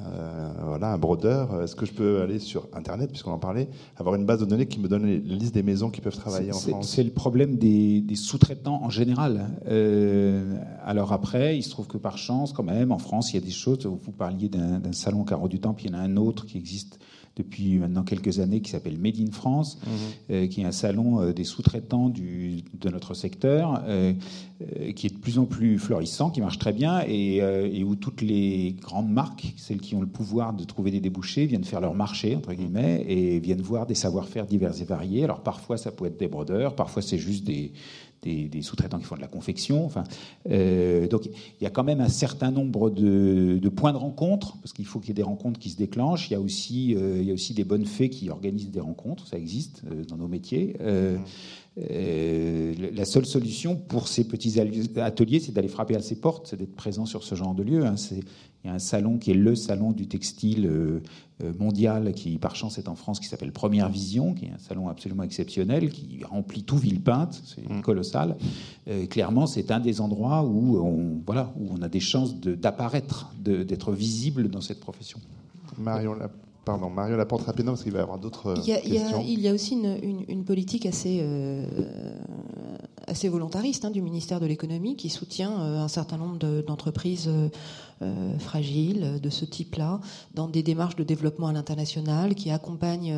euh, voilà, un brodeur. Est-ce que je peux aller sur Internet, puisqu'on en parlait, avoir une base de données qui me donne la liste des maisons qui peuvent travailler en France? C'est le problème des, sous-traitants en général. Euh, alors après, il se trouve que par chance, quand même, en France, il y a des choses. Vous parliez d'un salon Carreau du Temple, il y en a un autre qui existe depuis maintenant quelques années qui s'appelle Made in France, mhm. euh, qui est un salon euh, des sous-traitants de notre secteur, euh, qui est de plus en plus florissant, qui marche très bien et, et, où toutes les grandes marques, celles qui ont le pouvoir de trouver des débouchés, viennent faire leur marché, entre guillemets, et viennent voir des savoir-faire divers et variés. Alors parfois ça peut être des brodeurs, parfois c'est juste des, des, sous-traitants qui font de la confection. Enfin, euh, donc il y a quand même un certain nombre de, points de rencontre, parce qu'il faut qu'il y ait des rencontres qui se déclenchent. Il y a aussi, euh, il y a aussi des bonnes fées qui organisent des rencontres, ça existe euh, dans nos métiers. La seule solution pour ces petits ateliers, c'est d'aller frapper à ses portes, c'est d'être présent sur ce genre de lieu. Hein. Il y a un salon qui est le salon du textile euh, euh, mondial qui, par chance, est en France, qui s'appelle Première Vision, qui est un salon absolument exceptionnel, qui remplit tout Villepinte, c'est mm. colossal. Euh, clairement, c'est un des endroits où on, voilà, où on a des chances d'apparaître, d'être visible dans cette profession. Marion, Pardon, Mario Laporte, rapidement, parce qu'il va y avoir d'autres questions. Il y a aussi une, politique assez, euh, assez volontariste hein, du ministère de l'économie qui soutient euh, un certain nombre d'entreprises euh, fragiles de ce type-là dans des démarches de développement à l'international, qui accompagnent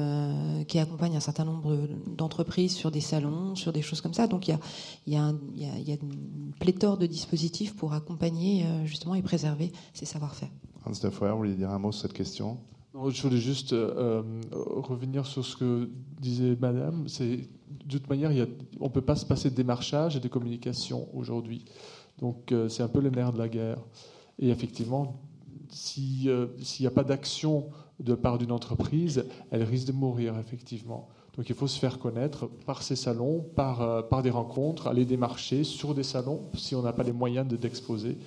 qui un certain nombre d'entreprises sur des salons, sur des choses comme ça. Donc il y a, il y a, il y a une pléthore de dispositifs pour accompagner justement et préserver ces savoir-faire. Hans de vous voulez dire un mot sur cette question? Je voulais juste euh, revenir sur ce que disait Madame. C'est de toute manière, on ne peut pas se passer de démarchage et de communication aujourd'hui. Donc euh, c'est un peu le nerf de la guerre. Et effectivement, euh, s'il n'y a pas d'action de part d'une entreprise, elle risque de mourir effectivement. Donc il faut se faire connaître par ces salons, par, par des rencontres, aller démarcher sur des salons si on n'a pas les moyens d'exposer.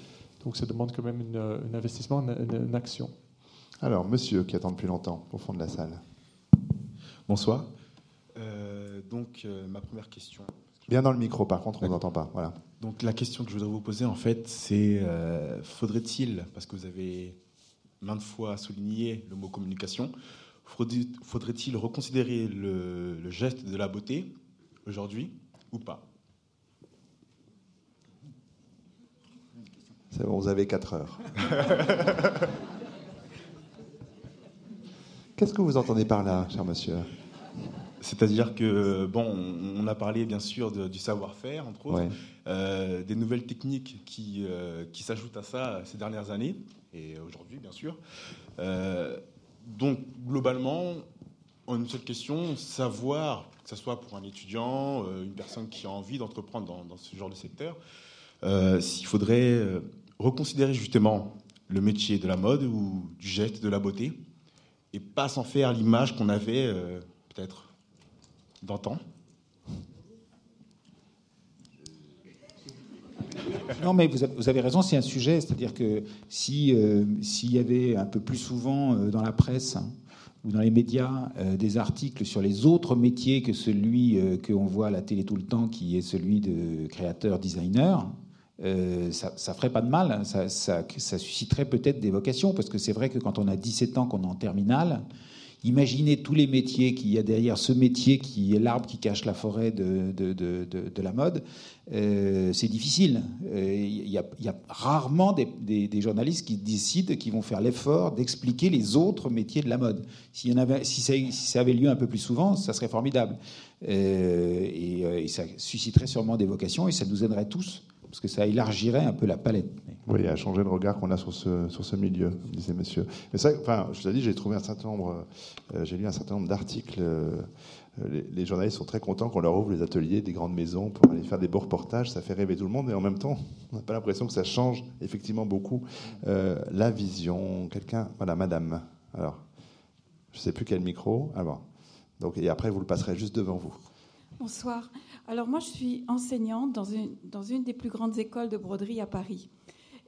Donc ça demande quand même un investissement, une action. Alors, monsieur qui attend depuis longtemps au fond de la salle. Bonsoir. Euh, donc, euh, ma première question. Bien dans le micro, par contre, on n'entend pas. Voilà. Donc, la question que je voudrais vous poser, en fait, c'est euh, faudrait-il, parce que vous avez maintes fois souligné le mot communication, faudrait-il reconsidérer le, geste de la beauté aujourd'hui ou pas? C'est bon, vous avez 4 heures. Qu'est-ce que vous entendez par là, cher monsieur? C'est-à-dire que, bon, on a parlé bien sûr du savoir-faire, entre autres, euh, des nouvelles techniques qui, euh, qui s'ajoutent à ça ces dernières années, et aujourd'hui, bien sûr. Euh, donc, globalement, a une seule question, savoir, que ce soit pour un étudiant, une personne qui a envie d'entreprendre dans, dans, ce genre de secteur, s'il faudrait reconsidérer justement le métier de la mode ou du geste de la beauté et pas s'en faire l'image qu'on avait euh, peut-être d'antan. Non, mais vous avez raison, c'est un sujet. C'est-à-dire que euh, s'il y avait un peu plus souvent euh, dans la presse hein, ou dans les médias des articles sur les autres métiers que celui qu'on voit à la télé tout le temps, qui est celui de créateur-designer, euh, ça, ça ferait pas de mal, hein. ça, susciterait peut-être des vocations, parce que c'est vrai que quand on a 17 ans, qu'on est en terminale, Imaginez tous les métiers qu'il y a derrière ce métier qui est l'arbre qui cache la forêt de, la mode. Euh, c'est difficile. Euh, il y, a, rarement des, journalistes qui décident, qui vont faire l'effort d'expliquer les autres métiers de la mode. Y en avait, si, ça, avait lieu un peu plus souvent, ça serait formidable. Et, ça susciterait sûrement des vocations et ça nous aiderait tous parce que ça élargirait un peu la palette. Oui, à changer le regard qu'on a sur ce, sur ce milieu, disait monsieur. Mais ça, enfin, je l'ai dit, j'ai trouvé un certain nombre, euh, j'ai lu un certain nombre d'articles. Euh, les, les, journalistes sont très contents qu'on leur ouvre les ateliers des grandes maisons pour aller faire des beaux reportages. Ça fait rêver tout le monde, et en même temps, on n'a pas l'impression que ça change effectivement beaucoup euh, la vision. Quelqu'un, voilà, madame. Alors, je ne sais plus quel micro. Alors, donc, et après, vous le passerez juste devant vous. Bonsoir. Alors moi, je suis enseignante dans une, dans une des plus grandes écoles de broderie à Paris.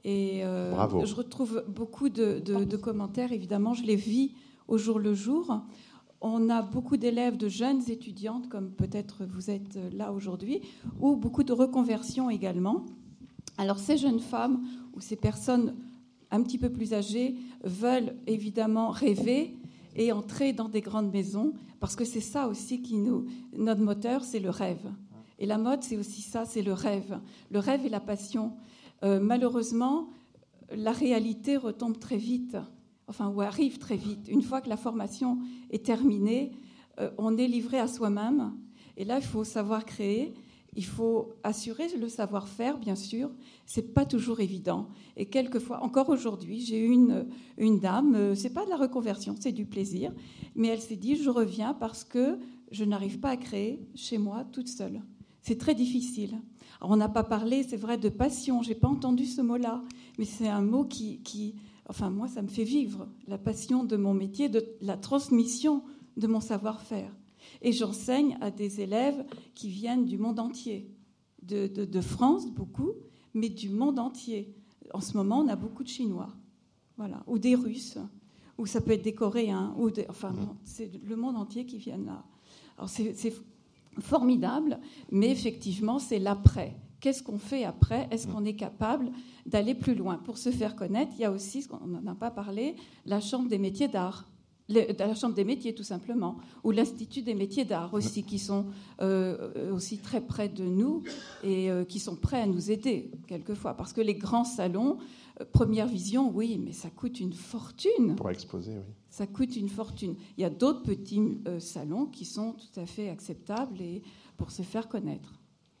Et euh, je retrouve beaucoup de, de, de, commentaires, évidemment, je les vis au jour le jour. On a beaucoup d'élèves, de jeunes étudiantes, comme peut-être vous êtes là aujourd'hui, ou beaucoup de reconversions également. Alors ces jeunes femmes ou ces personnes un petit peu plus âgées veulent évidemment rêver et entrer dans des grandes maisons, parce que c'est ça aussi qui nous... Notre moteur, c'est le rêve. Et la mode, c'est aussi ça, c'est le rêve. Le rêve et la passion. Euh, malheureusement, la réalité retombe très vite, enfin, ou arrive très vite. Une fois que la formation est terminée, euh, on est livré à soi-même. Et là, il faut savoir créer. Il faut assurer le savoir-faire, bien sûr. C'est pas toujours évident. Et quelquefois, encore aujourd'hui, j'ai eu une, une dame, euh, c'est pas de la reconversion, c'est du plaisir, mais elle s'est dit je reviens parce que je n'arrive pas à créer chez moi toute seule. C'est très difficile. Alors, on n'a pas parlé, c'est vrai, de passion. J'ai pas entendu ce mot-là, mais c'est un mot qui, qui, enfin, moi, ça me fait vivre la passion de mon métier, de la transmission de mon savoir-faire. Et j'enseigne à des élèves qui viennent du monde entier, de, de, de, France beaucoup, mais du monde entier. En ce moment, on a beaucoup de Chinois, voilà, ou des Russes, ou ça peut être des Coréens, ou des, enfin, c'est le monde entier qui vient là. Alors c'est formidable, mais effectivement, c'est l'après. Qu'est-ce qu'on fait après? Est-ce qu'on est capable d'aller plus loin? Pour se faire connaître, il y a aussi, on n'en a pas parlé, la Chambre des métiers d'art. La Chambre des métiers, tout simplement, ou l'Institut des métiers d'art aussi, qui sont euh, aussi très près de nous et euh, qui sont prêts à nous aider, quelquefois. Parce que les grands salons, euh, première vision, oui, mais ça coûte une fortune. Pour exposer, oui. Ça coûte une fortune. Il y a d'autres petits salons qui sont tout à fait acceptables et pour se faire connaître.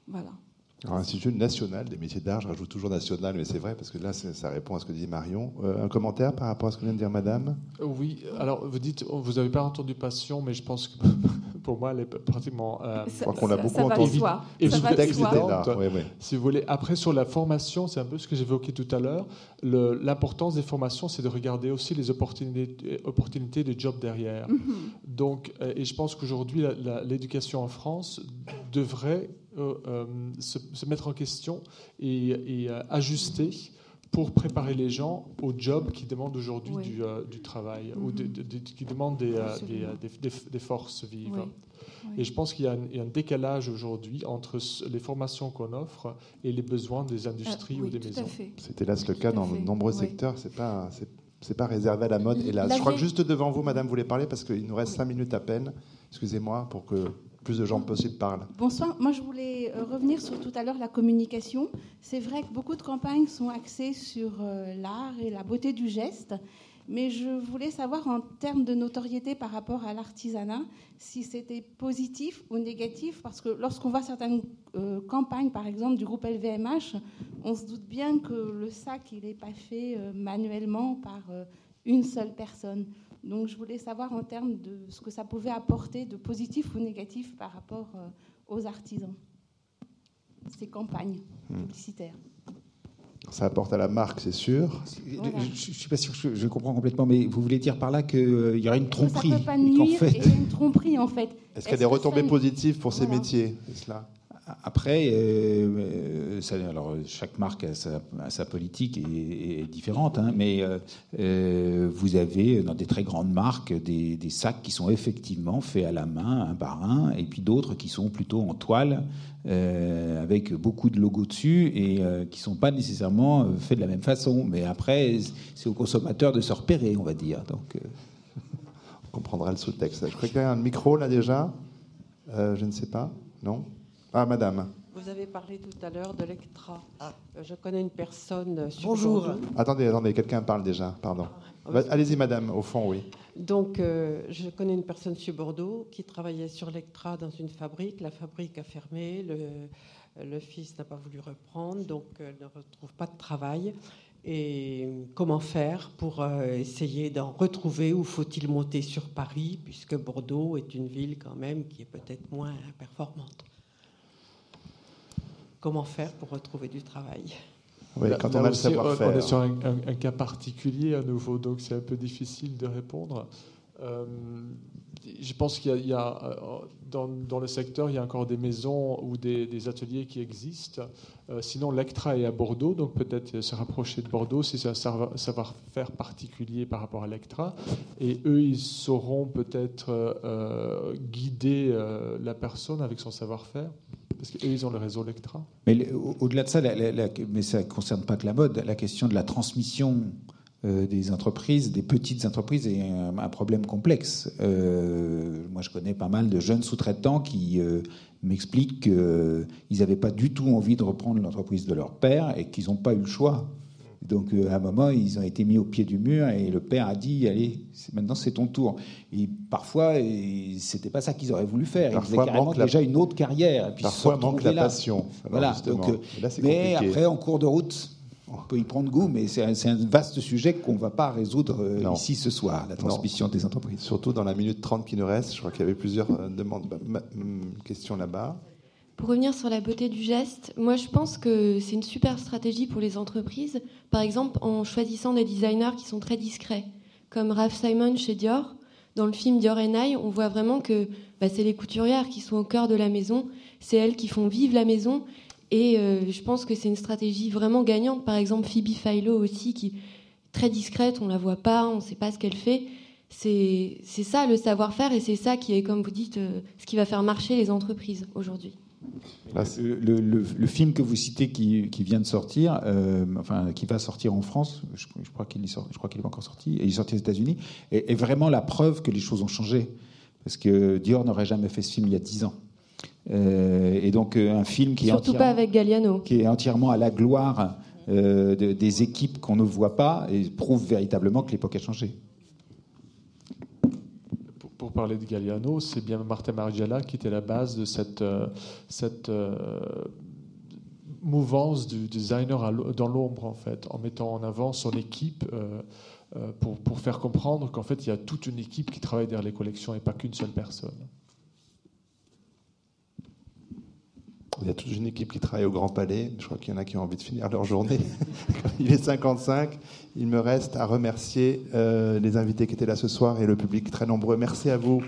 Voilà. Alors, Institut national des métiers d'art, je rajoute toujours national, mais c'est vrai, parce que là, ça répond à ce que dit Marion. Euh, un commentaire par rapport à ce que vient de dire Madame? Oui, alors vous dites, vous n'avez pas entendu passion, mais je pense que pour moi, elle est pratiquement. Euh, je crois qu'on a beaucoup entendu. Et le texte était là. Oui, oui. Si vous voulez. Après, sur la formation, c'est un peu ce que j'évoquais tout à l'heure. L'importance des formations, c'est de regarder aussi les opportunités, opportunités de job derrière. Mm -hmm. Donc, euh, et je pense qu'aujourd'hui, l'éducation en France devrait euh, euh, se, se, mettre en question et, et euh, ajuster pour préparer les gens au job qui demandent aujourd'hui oui. du, euh, du, travail mm -hmm. ou de, de, de, qui demandent des, euh, des, des, des, forces vives. Oui. Oui. Et je pense qu'il y, y, a un décalage aujourd'hui entre les formations qu'on offre et les besoins des industries euh, ou des maisons. C'était là le cas dans de nombreux secteurs. C'est pas c'est pas réservé à la mode. Et là, je crois que juste devant vous, Madame, vous voulez parler parce qu'il nous reste cinq minutes à peine. Excusez-moi pour que plus de gens possibles parlent. Bonsoir. Moi, je voulais euh, revenir sur tout à l'heure la communication. C'est vrai que beaucoup de campagnes sont axées sur euh, l'art et la beauté du geste. Mais je voulais savoir en termes de notoriété par rapport à l'artisanat, si c'était positif ou négatif, parce que lorsqu'on voit certaines euh, campagnes, par exemple du groupe LVMH, on se doute bien que le sac, il n'est pas fait manuellement par une seule personne. Donc je voulais savoir en termes de ce que ça pouvait apporter de positif ou négatif par rapport euh, aux artisans, ces campagnes hmm. publicitaires. Ça apporte à la marque, c'est sûr. Voilà. Je ne suis pas sûr que je, je, comprends complètement, mais vous voulez dire par là qu'il euh, y aurait une tromperie Ça peut pas nuire, fait... il y a une tromperie en fait. Est-ce qu'il y a des retombées positives pour voilà. ces métiers cela? Après, euh, alors chaque marque a sa, politique est, est différente, hein, mais euh, vous avez dans des très grandes marques des, sacs qui sont effectivement faits à la main, un par un, et puis d'autres qui sont plutôt en toile euh, avec beaucoup de logos dessus et euh, qui sont pas nécessairement faits de la même façon. Mais après, c'est au consommateur de se repérer, on va dire. Donc comprendra le sous-texte. Je crois qu'il y a un micro là déjà. Euh, je ne sais pas. Non? Ah, madame. Vous avez parlé tout à l'heure de l'ECTRA. Ah. Euh, je connais une personne sur Bonjour. Attendez, attendez, quelqu'un parle déjà, pardon. Ah, allez-y, madame, au fond, oui. Donc, euh, je connais une personne sur Bordeaux qui travaillait sur l'ECTRA dans une fabrique. La fabrique a fermé, le, le fils n'a pas voulu reprendre, donc elle ne retrouve pas de travail. Et comment faire pour essayer d'en retrouver ou faut-il monter sur Paris, puisque Bordeaux est une ville quand même qui est peut-être moins performante? Comment faire pour retrouver du travail oui, quand on a le savoir-faire. On est sur un, cas particulier à nouveau, donc c'est un peu difficile de répondre. Euh, je pense qu'il y, a, euh, dans, le secteur, il y a encore des maisons ou des, ateliers qui existent. Euh, sinon, l'ECTRA est à Bordeaux, donc peut-être se rapprocher de Bordeaux si c'est un savoir-faire particulier par rapport à l'ECTRA. Et eux, ils sauront peut-être guider la personne avec son savoir-faire. Parce qu'ils ont le réseau Lectra. Mais au-delà de ça, mais ça ne concerne pas que la mode, la question de la transmission euh, des entreprises, des petites entreprises, est un, problème complexe. Euh, moi, je connais pas mal de jeunes sous-traitants qui euh, m'expliquent qu'ils n'avaient pas du tout envie de reprendre l'entreprise de leur père et qu'ils n'ont pas eu le choix. Donc euh, à un moment, ils ont été mis au pied du mur et le père a dit allez, maintenant c'est ton tour. Et parfois, c'était pas ça qu'ils auraient voulu faire. Parfois, ils avaient déjà une autre carrière. Et puis parfois manque la passion. voilà. Donc, euh, mais après, en cours de route, on peut y prendre goût, mais c'est un, vaste sujet qu'on ne va pas résoudre euh, ici ce soir, la transmission des entreprises. Surtout dans la minute 30 qui nous reste, je crois qu'il y avait plusieurs demandes, questions là-bas. Pour revenir sur la beauté du geste, moi je pense que c'est une super stratégie pour les entreprises. Par exemple, en choisissant des designers qui sont très discrets, comme Ralph Simon chez Dior. Dans le film Dior and I, on voit vraiment que bah, c'est les couturières qui sont au cœur de la maison, c'est elles qui font vivre la maison. Et euh, je pense que c'est une stratégie vraiment gagnante. Par exemple, Phoebe Philo aussi, qui est très discrète, on la voit pas, on ne sait pas ce qu'elle fait. C'est ça le savoir-faire et c'est ça qui est, comme vous dites, euh, ce qui va faire marcher les entreprises aujourd'hui. Le, film que vous citez qui, vient de sortir, euh, enfin qui va sortir en France, je, crois qu'il je crois qu'il est encore sorti, et il est sorti aux États-Unis, est, vraiment la preuve que les choses ont changé, parce que Dior n'aurait jamais fait ce film il y a dix ans. Euh, et donc euh, un film qui surtout est pas avec Galliano, qui est entièrement à la gloire des équipes qu'on ne voit pas et prouve véritablement que l'époque a changé pour parler de Galliano, c'est bien Martin Margiela qui était la base de cette, euh, euh, mouvance du designer dans l'ombre, en fait, en mettant en avant son équipe euh, pour, pour, faire comprendre qu'en fait, il y a toute une équipe qui travaille derrière les collections et pas qu'une seule personne. Il y a toute une équipe qui travaille au Grand Palais. Je crois qu'il y en a qui ont envie de finir leur journée. Il est 55. Il me reste à remercier euh, les invités qui étaient là ce soir et le public très nombreux. Merci à vous.